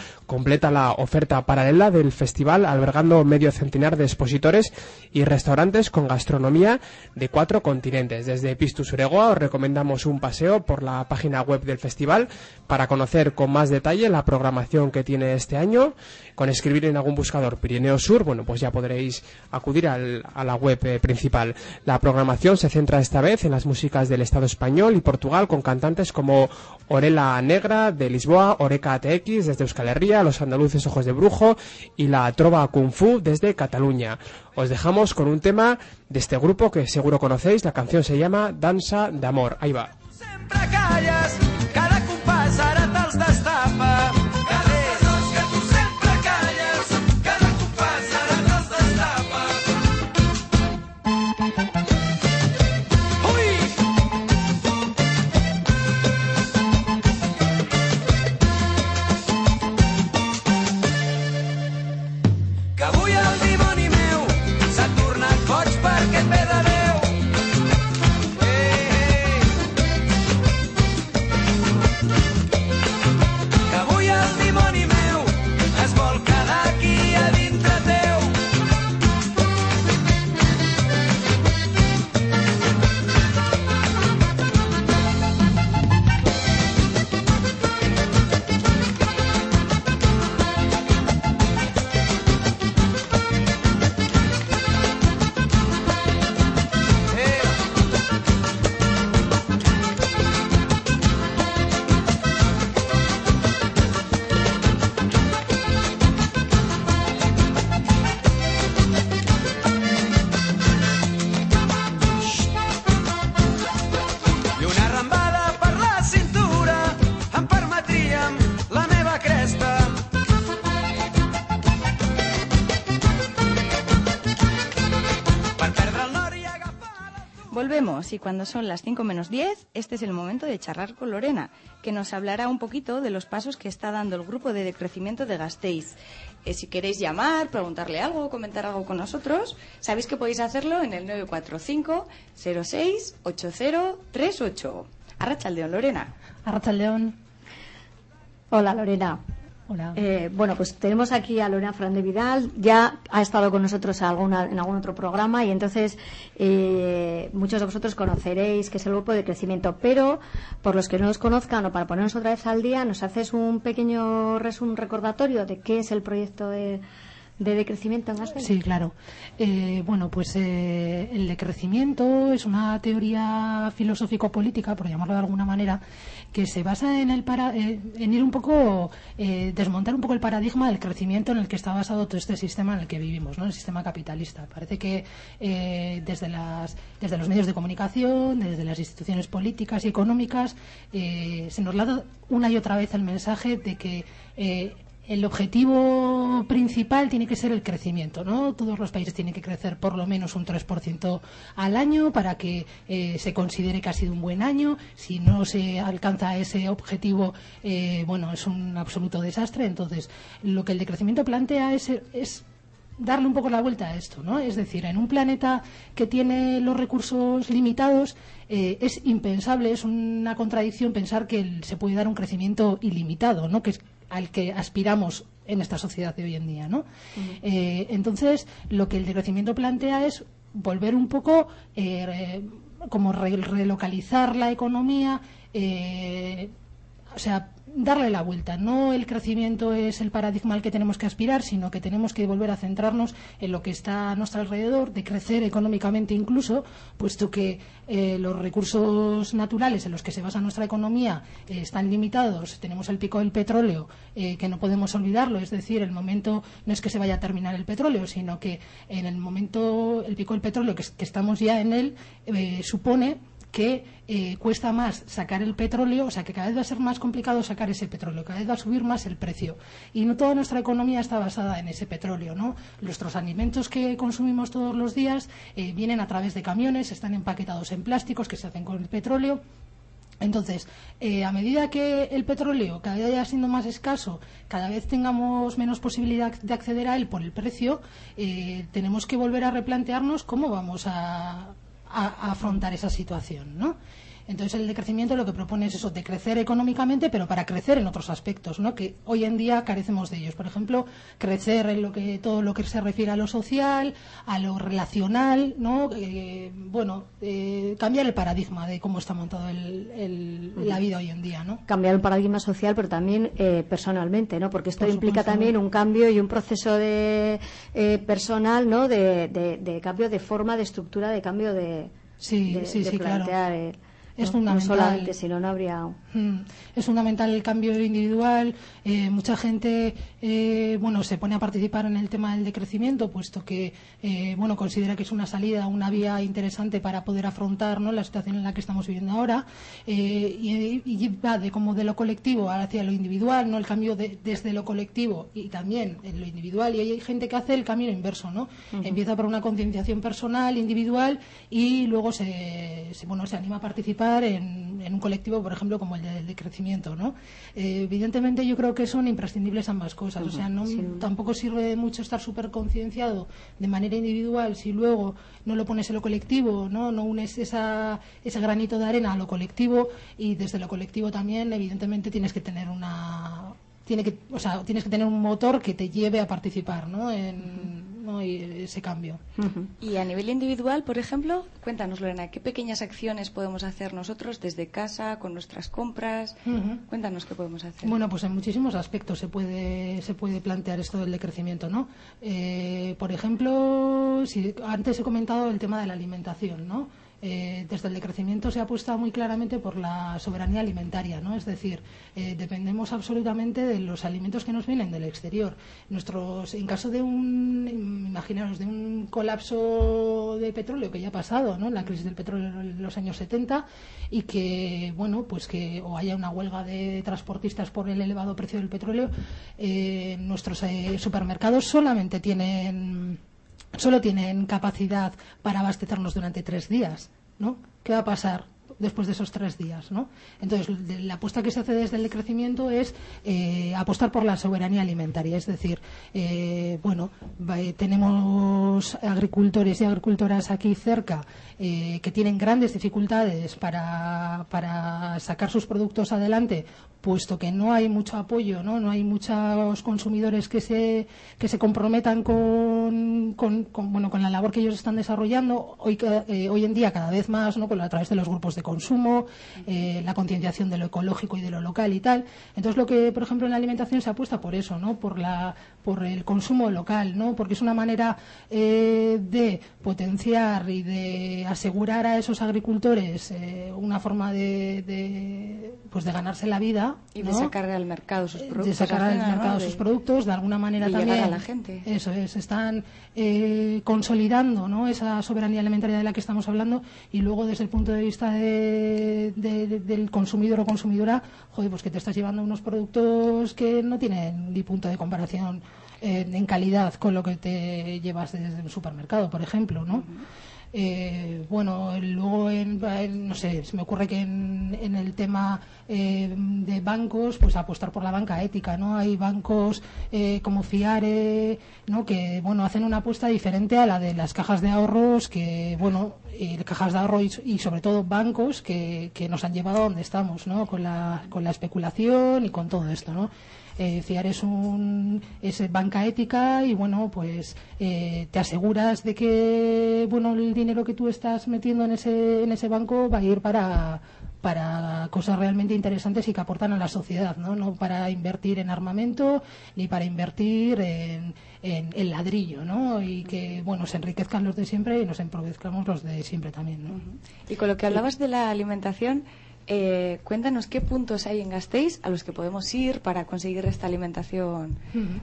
completa la oferta paralela del festival albergando medio centenar de expositores y restaurantes con gastronomía de cuatro continentes. Desde Pistus Uregoa os recomendamos un paseo por la página web del festival para conocer con más detalle la programación que tiene este año. Con escribir en algún buscador Pirineo Sur, bueno, pues ya podréis acudir al- a la web eh, principal. La programación se centra esta vez en las músicas del Estado español y Portugal con cantantes como Orela Negra de Lisboa, Oreca ATX desde Euskal Herria, Los Andaluces Ojos de Brujo y la Trova Kung Fu desde Cataluña. Os dejamos con un tema de este grupo que seguro conocéis. La canción se llama Danza de Amor. Ahí va. Y cuando son las 5 menos 10, este es el momento de charlar con Lorena, que nos hablará un poquito de los pasos que está dando el grupo de decrecimiento de Gasteiz. Eh, si queréis llamar, preguntarle algo comentar algo con nosotros, sabéis que podéis hacerlo en el 945 06 8038. Arrachaldeón, Lorena. Arrachaldeón. Hola, Lorena. Hola. Eh, bueno, pues tenemos aquí a Lorena Fran de Vidal, ya ha estado con nosotros alguna- en algún otro programa y entonces eh, muchos de vosotros conoceréis que es el grupo de crecimiento, pero por los que no os conozcan o para ponernos otra vez al día, nos haces un pequeño resumen recordatorio de qué es el proyecto de, de decrecimiento en Gasteiz. Sí, claro. Eh, bueno, pues eh, el decrecimiento es una teoría filosófico-política, por llamarlo de alguna manera, que se basa en, el para- eh, en ir un poco, eh, desmontar un poco el paradigma del crecimiento en el que está basado todo este sistema en el que vivimos, ¿no? el sistema capitalista. Parece que eh, desde, las, desde los medios de comunicación, desde las instituciones políticas y económicas, eh, se nos da una y otra vez el mensaje de que eh, el objetivo principal tiene que ser el crecimiento, ¿no? Todos los países tienen que crecer por lo menos un 3% al año para que eh, se considere que ha sido un buen año. Si no se alcanza ese objetivo, eh, bueno, es un absoluto desastre. Entonces, lo que el decrecimiento plantea es, es darle un poco la vuelta a esto, ¿no? Es decir, en un planeta que tiene los recursos limitados, eh, es impensable, es una contradicción pensar que se puede dar un crecimiento ilimitado, ¿no? Que al que aspiramos en esta sociedad de hoy en día, ¿no? Eh, entonces, lo que el decrecimiento plantea es volver un poco, eh, como re- relocalizar la economía, eh, o sea, darle la vuelta. No el crecimiento es el paradigma al que tenemos que aspirar, sino que tenemos que volver a centrarnos en lo que está a nuestro alrededor, de crecer económicamente incluso, puesto que eh, los recursos naturales en los que se basa nuestra economía eh, están limitados. Tenemos el pico del petróleo, eh, que no podemos olvidarlo, es decir, el momento no es que se vaya a terminar el petróleo, sino que en el momento, el pico del petróleo, que, que estamos ya en él, supone que eh, cuesta más sacar el petróleo, o sea que cada vez va a ser más complicado sacar ese petróleo, cada vez va a subir más el precio. Y no toda nuestra economía está basada en ese petróleo, ¿no? Nuestros alimentos que consumimos todos los días eh, vienen a través de camiones, están empaquetados en plásticos que se hacen con el petróleo. Entonces, eh, a medida que el petróleo cada vez vaya siendo más escaso, cada vez tengamos menos posibilidad de acceder a él por el precio, tenemos que volver a replantearnos cómo vamos a, a- afrontar esa situación, ¿no? Entonces el decrecimiento lo que propone es eso, de crecer económicamente, pero para crecer en otros aspectos, ¿no? Que hoy en día carecemos de ellos. Por ejemplo, crecer en lo que todo lo que se refiere a lo social, a lo relacional, ¿no? Eh, bueno, eh, cambiar el paradigma de cómo está montado el- el- la vida hoy en día, ¿no? cambiar el paradigma social, pero también eh, personalmente, ¿no? Porque esto Por implica también un cambio y un proceso de eh, personal, ¿no? De, de- de cambio de forma, de estructura, de cambio de, Sí, de, sí, de sí, claro. el- Es ¿no? No fundamental. solamente, si no, no habría. Mm, Es fundamental el cambio individual. eh, mucha gente, eh, bueno, se pone a participar en el tema del decrecimiento, puesto que, eh, bueno, considera que es una salida, una vía interesante para poder afrontar, ¿no? La situación en la que estamos viviendo ahora. eh, y, y va de como de lo colectivo hacia lo individual, ¿no? El cambio de- desde lo colectivo y también en lo individual. Y hay gente que hace el camino inverso, ¿no? Empieza por una concienciación personal, individual, y luego se, se, bueno, se anima a participar en, en un colectivo, por ejemplo, como el de, de crecimiento, ¿no? Eh, evidentemente yo creo que son imprescindibles ambas cosas. O sea, no, tampoco sirve de mucho estar súper concienciado de manera individual si luego no lo pones en lo colectivo, ¿no? No unes esa, ese granito de arena a lo colectivo y desde lo colectivo también, evidentemente, tienes que tener una tiene que, o sea, tienes que tener un motor que te lleve a participar, ¿no? En y ese cambio. Y a nivel individual, por ejemplo, cuéntanos, Lorena, ¿qué pequeñas acciones podemos hacer nosotros desde casa, con nuestras compras? Cuéntanos qué podemos hacer. Bueno, pues en muchísimos aspectos se puede, se puede plantear esto del decrecimiento, ¿no? Eh, por ejemplo, si, antes he comentado el tema de la alimentación, ¿no? Eh, desde el decrecimiento se apuesta muy claramente por la soberanía alimentaria, ¿no? Es decir, eh, dependemos absolutamente de los alimentos que nos vienen del exterior. Nuestros, en caso de un, imaginaros, de un colapso de petróleo que ya ha pasado, ¿no? La crisis del petróleo en los años 70 y que, bueno, pues que o haya una huelga de transportistas por el elevado precio del petróleo, eh, nuestros eh, supermercados solamente tienen solo tienen capacidad para abastecernos durante tres días, ¿no? ¿Qué va a pasar después de esos tres días, ¿no? Entonces, la apuesta que se hace desde el decrecimiento es eh, apostar por la soberanía alimentaria, es decir, eh, bueno, eh, tenemos agricultores y agricultoras aquí cerca que tienen grandes dificultades para, sacar sus productos adelante, puesto que no hay mucho apoyo, ¿no? No hay muchos consumidores que se, que se comprometan con, bueno, con la labor que ellos están desarrollando. Hoy, hoy en día, cada vez más, ¿no? Con- a través de los grupos de consumo, eh, la concienciación de lo ecológico y de lo local y tal. Entonces, lo que, por ejemplo, en la alimentación se apuesta por eso, ¿no? Por, la, por el consumo local, ¿no? Porque es una manera eh, de potenciar y de asegurar a esos agricultores eh, una forma de, de, pues de ganarse la vida y de sacar al mercado sus productos. de sacar al mercado sus productos de alguna manera llegar también a la gente. eso es están eh, consolidando ¿no? esa soberanía alimentaria de la que estamos hablando y luego desde el punto de vista de de- de- de- del consumidor o consumidora, joder, pues que te estás llevando unos productos que no tienen ni punto de comparación eh, en calidad con lo que te llevas desde el supermercado, por ejemplo, ¿no? Eh, bueno, luego, en, no sé, se me ocurre que en, en el tema eh, de bancos, pues apostar por la banca ética, ¿no? Hay bancos eh, como Fiare, ¿no? Que, bueno, hacen una apuesta diferente a la de las cajas de ahorros, que, bueno, eh, cajas de ahorro y, y sobre todo bancos que, que nos han llevado a donde estamos, ¿no? Con la, con la especulación y con todo esto, ¿no? Eh, FIAR es, un, es banca ética y bueno, pues eh, te aseguras de que bueno el dinero que tú estás metiendo en ese, en ese banco va a ir para, para cosas realmente interesantes y que aportan a la sociedad, ¿no? No para invertir en armamento ni para invertir en, en, en ladrillo, ¿no? Y que, bueno, se enriquezcan los de siempre y nos empobrezcamos los de siempre también, ¿no? Y con lo que hablabas de la alimentación, eh, cuéntanos qué puntos hay en Gasteiz a los que podemos ir para conseguir esta alimentación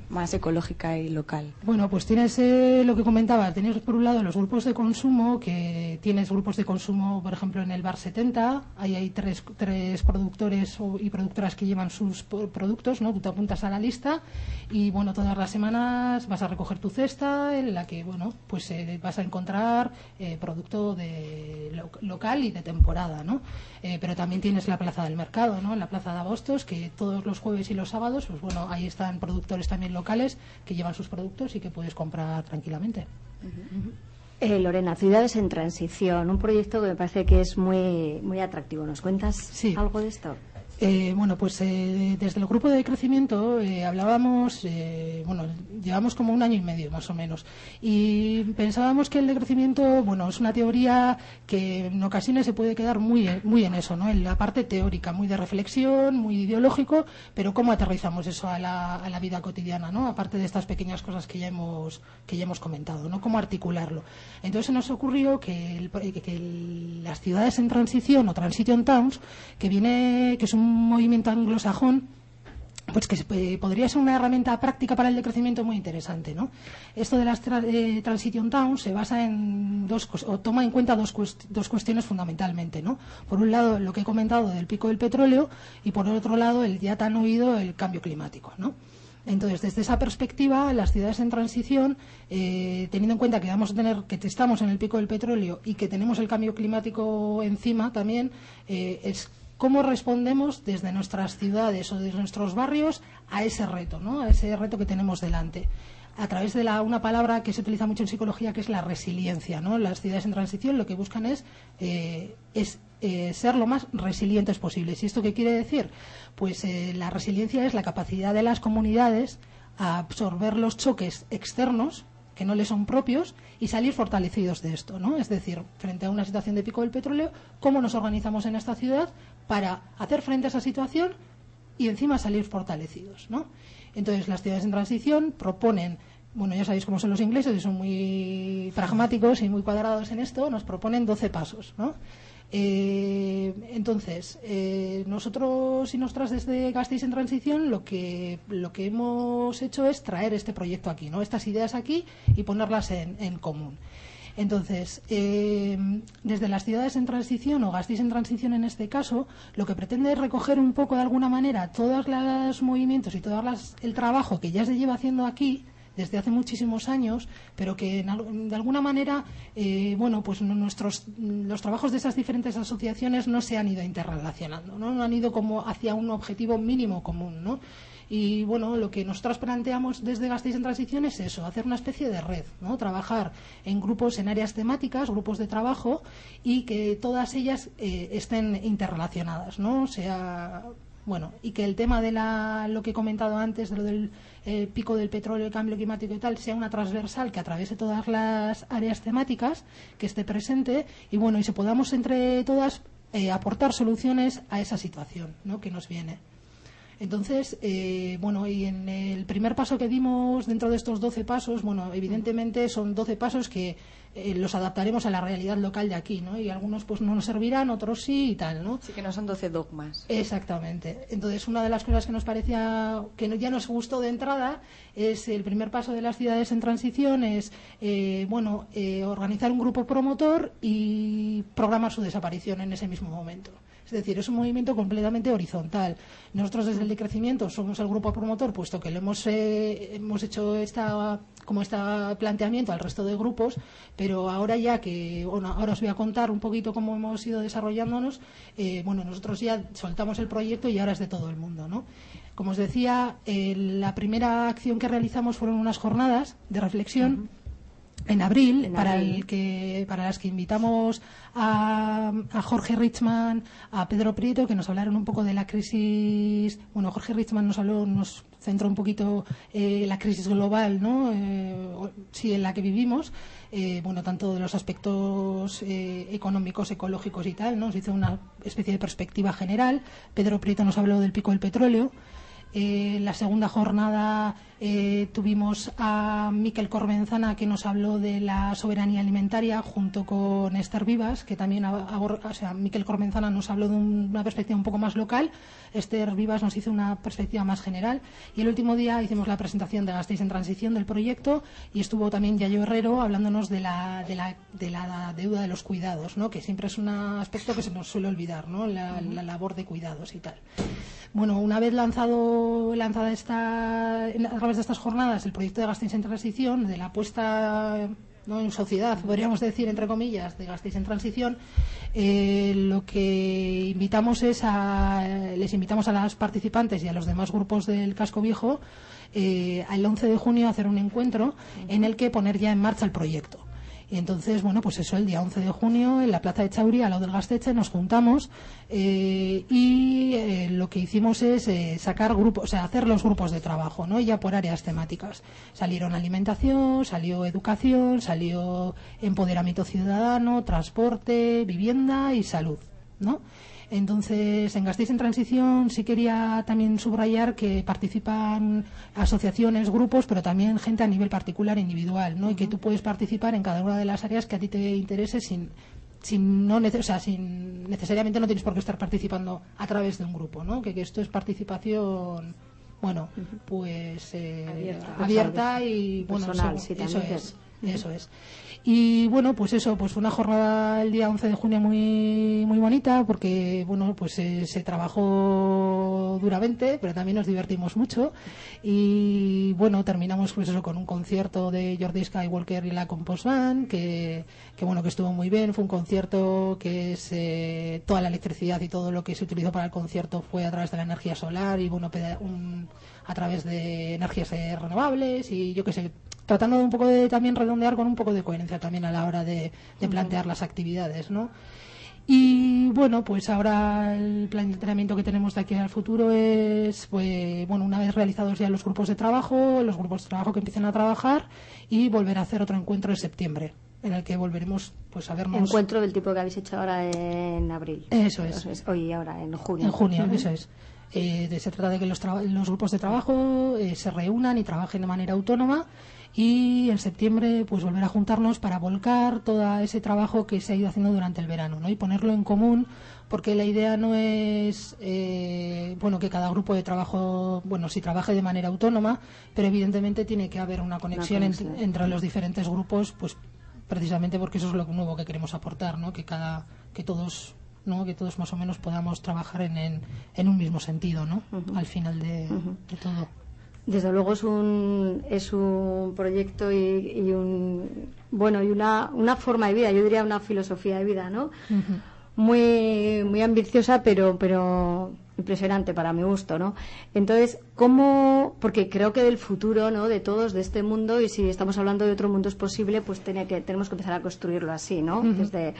más ecológica y local. Bueno, pues tienes eh, lo que comentaba, tienes por un lado los grupos de consumo, que tienes grupos de consumo, por ejemplo, en el Bar 70, ahí hay tres, tres productores y productoras que llevan sus productos, ¿no? Tú te apuntas a la lista y, bueno, todas las semanas vas a recoger tu cesta en la que, bueno, pues eh, vas a encontrar eh, producto de lo- local y de temporada, ¿no? Eh, pero también tienes la Plaza del Mercado, ¿no? En la Plaza de Abostos, que todos los jueves y los sábados, pues bueno, ahí están productores también locales que llevan sus productos y que puedes comprar tranquilamente. Eh, Lorena, Ciudades en Transición, un proyecto que me parece que es muy, muy atractivo. ¿Nos cuentas algo de esto? Eh, bueno, pues eh, desde el grupo de crecimiento eh, hablábamos, eh, bueno, llevamos como un año y medio más o menos, y pensábamos que el decrecimiento, bueno, es una teoría que en ocasiones se puede quedar muy, muy en eso, ¿no? En la parte teórica, muy de reflexión, muy ideológico, pero cómo aterrizamos eso a la, a la vida cotidiana, ¿no? Aparte de estas pequeñas cosas que ya hemos, que ya hemos comentado, ¿no? Cómo articularlo. Entonces nos ocurrió que, el- que- que el- las ciudades en transición o transition towns, que viene, que es un movimiento anglosajón, pues que podría ser una herramienta práctica para el decrecimiento muy interesante, ¿no? Esto de las tra- eh, transition towns se basa en dos o toma en cuenta dos, cuest- dos cuestiones fundamentalmente, ¿no? Por un lado lo que he comentado del pico del petróleo y por otro lado el ya tan oído el cambio climático, ¿no? Entonces, desde esa perspectiva, las ciudades en transición, eh, teniendo en cuenta que vamos a tener, que estamos en el pico del petróleo y que tenemos el cambio climático encima también, eh, es cómo respondemos desde nuestras ciudades o desde nuestros barrios a ese reto, ¿no? A ese reto que tenemos delante a través de la, una palabra que se utiliza mucho en psicología que es la resiliencia. Las ciudades en transición lo que buscan es, eh, eh, ser lo más resilientes posibles. ¿Y esto qué quiere decir? Pues eh, la resiliencia es la capacidad de las comunidades a absorber los choques externos que no les son propios y salir fortalecidos de esto, ¿no? Es decir, frente a una situación de pico del petróleo, ¿cómo nos organizamos en esta ciudad para hacer frente a esa situación y encima salir fortalecidos, ¿no? Entonces, las ciudades en transición proponen, bueno, ya sabéis cómo son los ingleses, y son muy pragmáticos y muy cuadrados en esto, nos proponen 12 pasos, ¿no? Eh, entonces, eh, nosotros y nosotras desde Gasteiz en Transición lo que, lo que hemos hecho es traer este proyecto aquí, ¿no? estas ideas aquí y ponerlas en, en común. Entonces, eh, desde las ciudades en transición o Gasteiz en transición en este caso, lo que pretende es recoger un poco de alguna manera todos los movimientos y todo el trabajo que ya se lleva haciendo aquí desde hace muchísimos años, pero que en de alguna manera, eh, bueno, pues nuestros los trabajos de esas diferentes asociaciones no se han ido interrelacionando, ¿no? No han ido como hacia un objetivo mínimo común, ¿no? Y bueno, lo que nosotros planteamos desde Gasteiz en Transición es eso, hacer una especie de red, ¿no? Trabajar en grupos, en áreas temáticas, grupos de trabajo y que todas ellas eh, estén interrelacionadas, ¿no? O sea, bueno, y que el tema de la, lo que he comentado antes, de lo del eh, pico del petróleo, el cambio climático y tal, sea una transversal que atraviese todas las áreas temáticas, que esté presente y bueno, y se podamos entre todas eh, aportar soluciones a esa situación ¿no? que nos viene. Entonces, eh, bueno, y en el primer paso que dimos dentro de estos 12 pasos, bueno, evidentemente son 12 pasos que eh, los adaptaremos a la realidad local de aquí, ¿no? Y algunos pues no nos servirán, otros sí y tal, ¿no? Sí que no son 12 dogmas. Exactamente. Entonces, una de las cosas que nos parecía que no- ya nos gustó de entrada es el primer paso de las ciudades en transición es, eh, bueno, eh, organizar un grupo promotor y programar su desaparición en ese mismo momento. Es decir, es un movimiento completamente horizontal. Nosotros desde el decrecimiento somos el grupo promotor, puesto que le hemos, eh, hemos hecho esta, como este planteamiento al resto de grupos, pero ahora ya que, ahora os voy a contar un poquito cómo hemos ido desarrollándonos, eh, bueno, nosotros ya soltamos el proyecto y ahora es de todo el mundo, ¿no? Como os decía, eh, la primera acción que realizamos fueron unas jornadas de reflexión en abril, En para abril. el que para las que invitamos a, a Jorge Richman, a Pedro Prieto, que nos hablaron un poco de la crisis. Bueno, Jorge Richman nos habló, nos centró un poquito eh, la crisis global, ¿no? Eh, sí, en la que vivimos. eh, bueno, tanto de los aspectos eh, económicos, ecológicos y tal, ¿no? Nos hizo una especie de perspectiva general. Pedro Prieto nos habló del pico del petróleo. Eh, la segunda jornada eh, tuvimos a Miquel Corbenzana que nos habló de la soberanía alimentaria junto con Esther Vivas, que también, o sea, Miquel Corbenzana nos habló de un- una perspectiva un poco más local, Esther Vivas nos hizo una perspectiva más general y el último día hicimos la presentación de Gasteiz en Transición del proyecto y estuvo también Yayo Herrero hablándonos de la, de la, de la deuda de los cuidados, ¿no? que siempre es un aspecto que se nos suele olvidar, ¿no? la labor de cuidados y tal. Bueno, una vez lanzado, lanzada esta, a través de estas jornadas el proyecto de Gasteiz en Transición, de la puesta ¿no? en sociedad, podríamos decir, entre comillas, de Gasteiz en Transición, eh, lo que invitamos es a, les invitamos a las participantes y a los demás grupos del Casco Viejo eh, al 11 de junio a hacer un encuentro en el que poner ya en marcha el proyecto. Y entonces, bueno, pues eso, el día 11 de junio en la Plaza de Chauri, al lado del Gasteche, nos juntamos eh, y eh, lo que hicimos es eh, sacar grupos, o sea, hacer los grupos de trabajo, ¿no? Ya por áreas temáticas. Salieron alimentación, salió educación, salió empoderamiento ciudadano, transporte, vivienda y salud, ¿no? Entonces, en Gasteiz en Transición sí quería también subrayar que participan asociaciones, grupos, pero también gente a nivel particular, individual, ¿no? Y que tú puedes participar en cada una de las áreas que a ti te interese sin sin no o sea, sin necesariamente no tienes por qué estar participando a través de un grupo, ¿no? Que, que esto es participación bueno, pues eh, Abierta. abierta y bueno, Personal, sí, eso es, eso es. Y bueno, pues eso, pues una jornada el día 11 de junio muy muy bonita porque bueno, pues eh, se trabajó duramente, pero también nos divertimos mucho. Y bueno, terminamos pues eso con un concierto de Jordi Skywalker y la Compost Band que, que bueno, que estuvo muy bien, fue un concierto que es eh, toda la electricidad y todo lo que se utilizó para el concierto fue a través de la energía solar y bueno, un- a través de energías renovables y yo qué sé, tratando de un poco de también redondear con un poco de coherencia también a la hora de, de plantear las actividades, ¿no? Y bueno, pues ahora el planteamiento que tenemos de aquí al futuro es, pues, bueno, una vez realizados ya los grupos de trabajo, los grupos de trabajo que empiecen a trabajar y volver a hacer otro encuentro en septiembre, en el que volveremos pues a vernos. Encuentro del tipo que habéis hecho ahora en abril. Eso es. Hoy ahora, en junio. En junio, eso es. Eh, de- se trata de que los, los grupos de trabajo eh, se reúnan y trabajen de manera autónoma y en septiembre pues volver a juntarnos para volcar todo ese trabajo que se ha ido haciendo durante el verano ¿no? y ponerlo en común porque la idea no es eh, bueno que cada grupo de trabajo bueno si trabaje de manera autónoma pero evidentemente tiene que haber una conexión. entre los diferentes grupos pues precisamente porque eso es lo nuevo que queremos aportar ¿no? que cada que todos ¿no? que todos más o menos podamos trabajar en, en, en un mismo sentido ¿no? al final de, de todo Desde luego es un, es un proyecto y, y un bueno y una, una forma de vida, yo diría una filosofía de vida, ¿no? Muy, muy ambiciosa, pero, pero impresionante para mi gusto, ¿no? Entonces, ¿cómo? Porque creo que del futuro, ¿no? De todos, de este mundo, y si estamos hablando de otro mundo es posible, pues tiene que, tenemos que empezar a construirlo así, ¿no? Desde,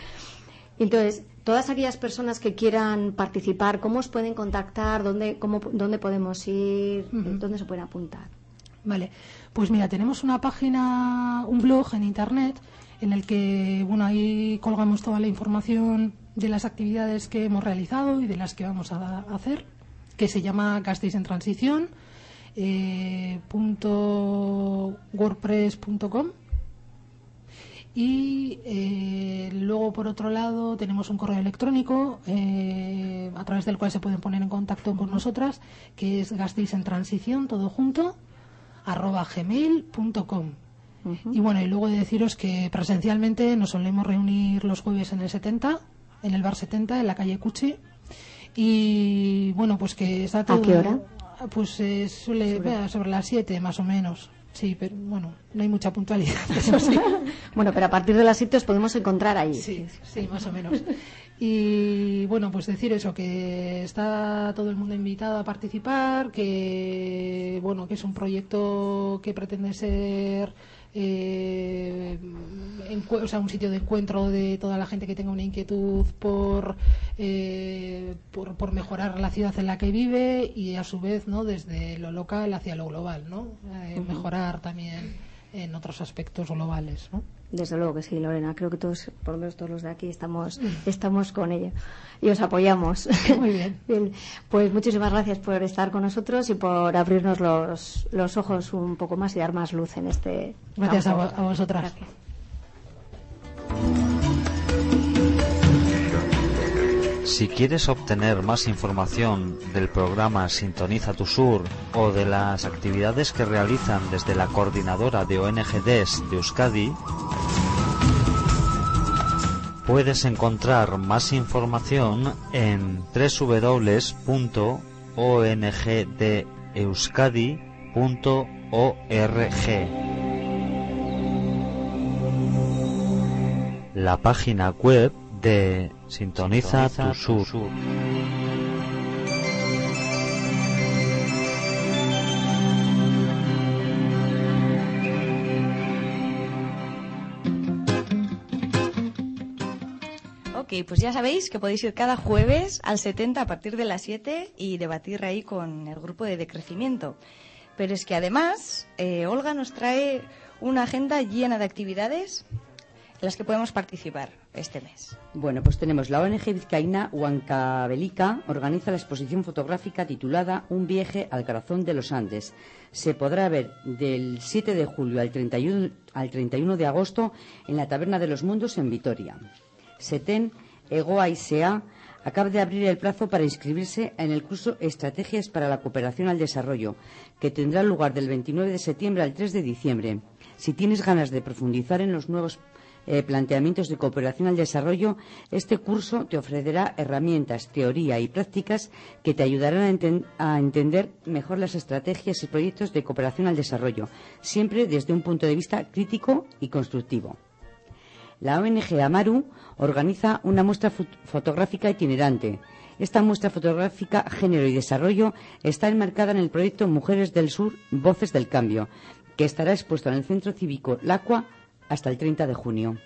entonces, todas aquellas personas que quieran participar, ¿cómo os pueden contactar? ¿Dónde, cómo, dónde podemos ir? ¿Dónde se pueden apuntar? Vale, pues mira, tenemos una página, un blog en internet en el que, bueno, ahí colgamos toda la información de las actividades que hemos realizado y de las que vamos a a hacer, que se llama Gasteiz en Transición, eh, punto wordpress.com. Y eh, luego, por otro lado, tenemos un correo electrónico eh, a través del cual se pueden poner en contacto con nosotras, que es gastéis en transición, todo junto, arroba gmail.com. Y bueno, y luego de deciros que presencialmente nos solemos reunir los jueves en el 70, en el bar 70, en la calle Cuchi. Y bueno, pues que está todo. qué hora? Pues eh, suele vea, sobre las 7 más o menos. Sí, pero bueno, no hay mucha puntualidad. Eso sí. Bueno, pero a partir de las 7 os podemos encontrar ahí. Sí, sí, más o menos. Y bueno, pues decir eso, que está todo el mundo invitado a participar, que bueno, que es un proyecto que pretende ser eh, encue- o sea, un sitio de encuentro de toda la gente que tenga una inquietud por, eh, por, por mejorar la ciudad en la que vive y a su vez, ¿no? Desde lo local hacia lo global, ¿no? Eh. Mejorar también en otros aspectos globales, ¿no? Desde luego que sí, Lorena. Creo que todos, por lo menos todos los de aquí, estamos, estamos con ella y os apoyamos. Muy bien. Pues muchísimas gracias por estar con nosotros y por abrirnos los, los ojos un poco más y dar más luz en este. Gracias a, campo. a vosotras. Si quieres obtener más información del programa Sintoniza tu Sur o de las actividades que realizan desde la coordinadora de ONGDs de Euskadi, puedes encontrar más información en www.ongdeuskadi.org. La página web de Sintoniza, tu Sur. Ok, pues ya sabéis que podéis ir cada jueves al 70 a partir de las 7 y debatir ahí con el grupo de decrecimiento. Pero es que además, eh, Olga nos trae una agenda llena de actividades las que podemos participar este mes. Bueno, pues tenemos la ONG vizcaína Huancavelica organiza la exposición fotográfica titulada Un viaje al corazón de los Andes. Se podrá ver del 7 de julio al 31, al 31 de agosto en la Taberna de los Mundos en Vitoria. Seten Egoa ISEA acaba de abrir el plazo para inscribirse en el curso Estrategias para la Cooperación al Desarrollo, que tendrá lugar del 29 de septiembre al 3 de diciembre. Si tienes ganas de profundizar en los nuevos eh, planteamientos de cooperación al desarrollo, este curso te ofrecerá herramientas, teoría y prácticas que te ayudarán a, a entender mejor las estrategias y proyectos de cooperación al desarrollo, siempre desde un punto de vista crítico y constructivo. La ONG Amaru organiza una muestra fot- fotográfica itinerante. Esta muestra fotográfica Género y Desarrollo está enmarcada en el proyecto Mujeres del Sur, Voces del Cambio, que estará expuesto en el Centro Cívico Lacua hasta el 30 de junio.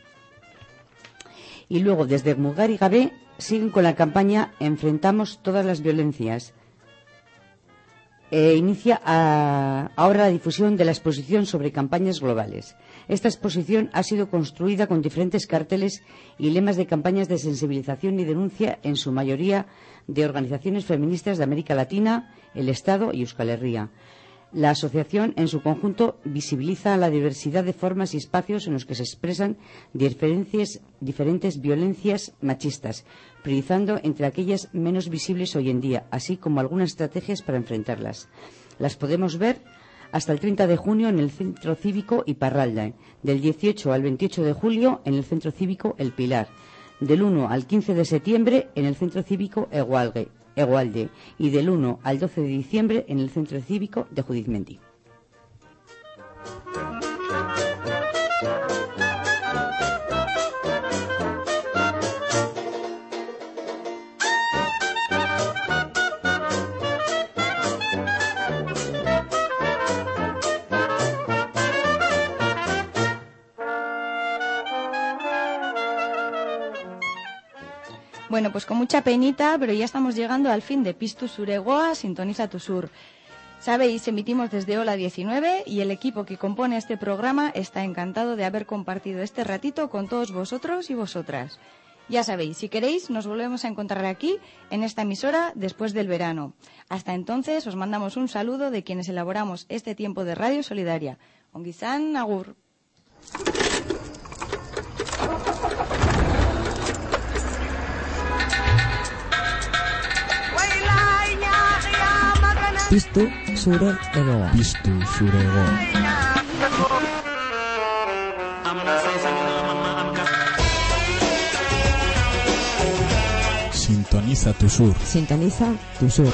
Y luego, desde Mugar y Gabé, siguen con la campaña Enfrentamos todas las violencias. Eh, inicia ah, ahora la difusión de la exposición sobre campañas globales. Esta exposición ha sido construida con diferentes carteles y lemas de campañas de sensibilización y denuncia, en su mayoría de organizaciones feministas de América Latina, el Estado y Euskal Herria. La asociación, en su conjunto, visibiliza la diversidad de formas y espacios en los que se expresan diferentes violencias machistas, priorizando entre aquellas menos visibles hoy en día, así como algunas estrategias para enfrentarlas. Las podemos ver hasta el 30 de junio en el Centro Cívico Iparralda, del 18 al 28 de julio en el Centro Cívico El Pilar, del 1 al 15 de septiembre en el Centro Cívico Egualgue, Egualde y del 1 al 12 de diciembre en el Centro Cívico de Judizmendi. Bueno, pues con mucha penita, pero ya estamos llegando al fin de Pistu Suregoa, Sintoniza tu Sur. Sabéis, emitimos desde Ola 19 y el equipo que compone este programa está encantado de haber compartido este ratito con todos vosotros y vosotras. Ya sabéis, si queréis, nos volvemos a encontrar aquí, en esta emisora, después del verano. Hasta entonces, os mandamos un saludo de quienes elaboramos este tiempo de Radio Solidaria. Onguizán, Agur. Piztu zure egoa. Piztu zure egoa. Sintoniza tu sur. Sintoniza tu sur.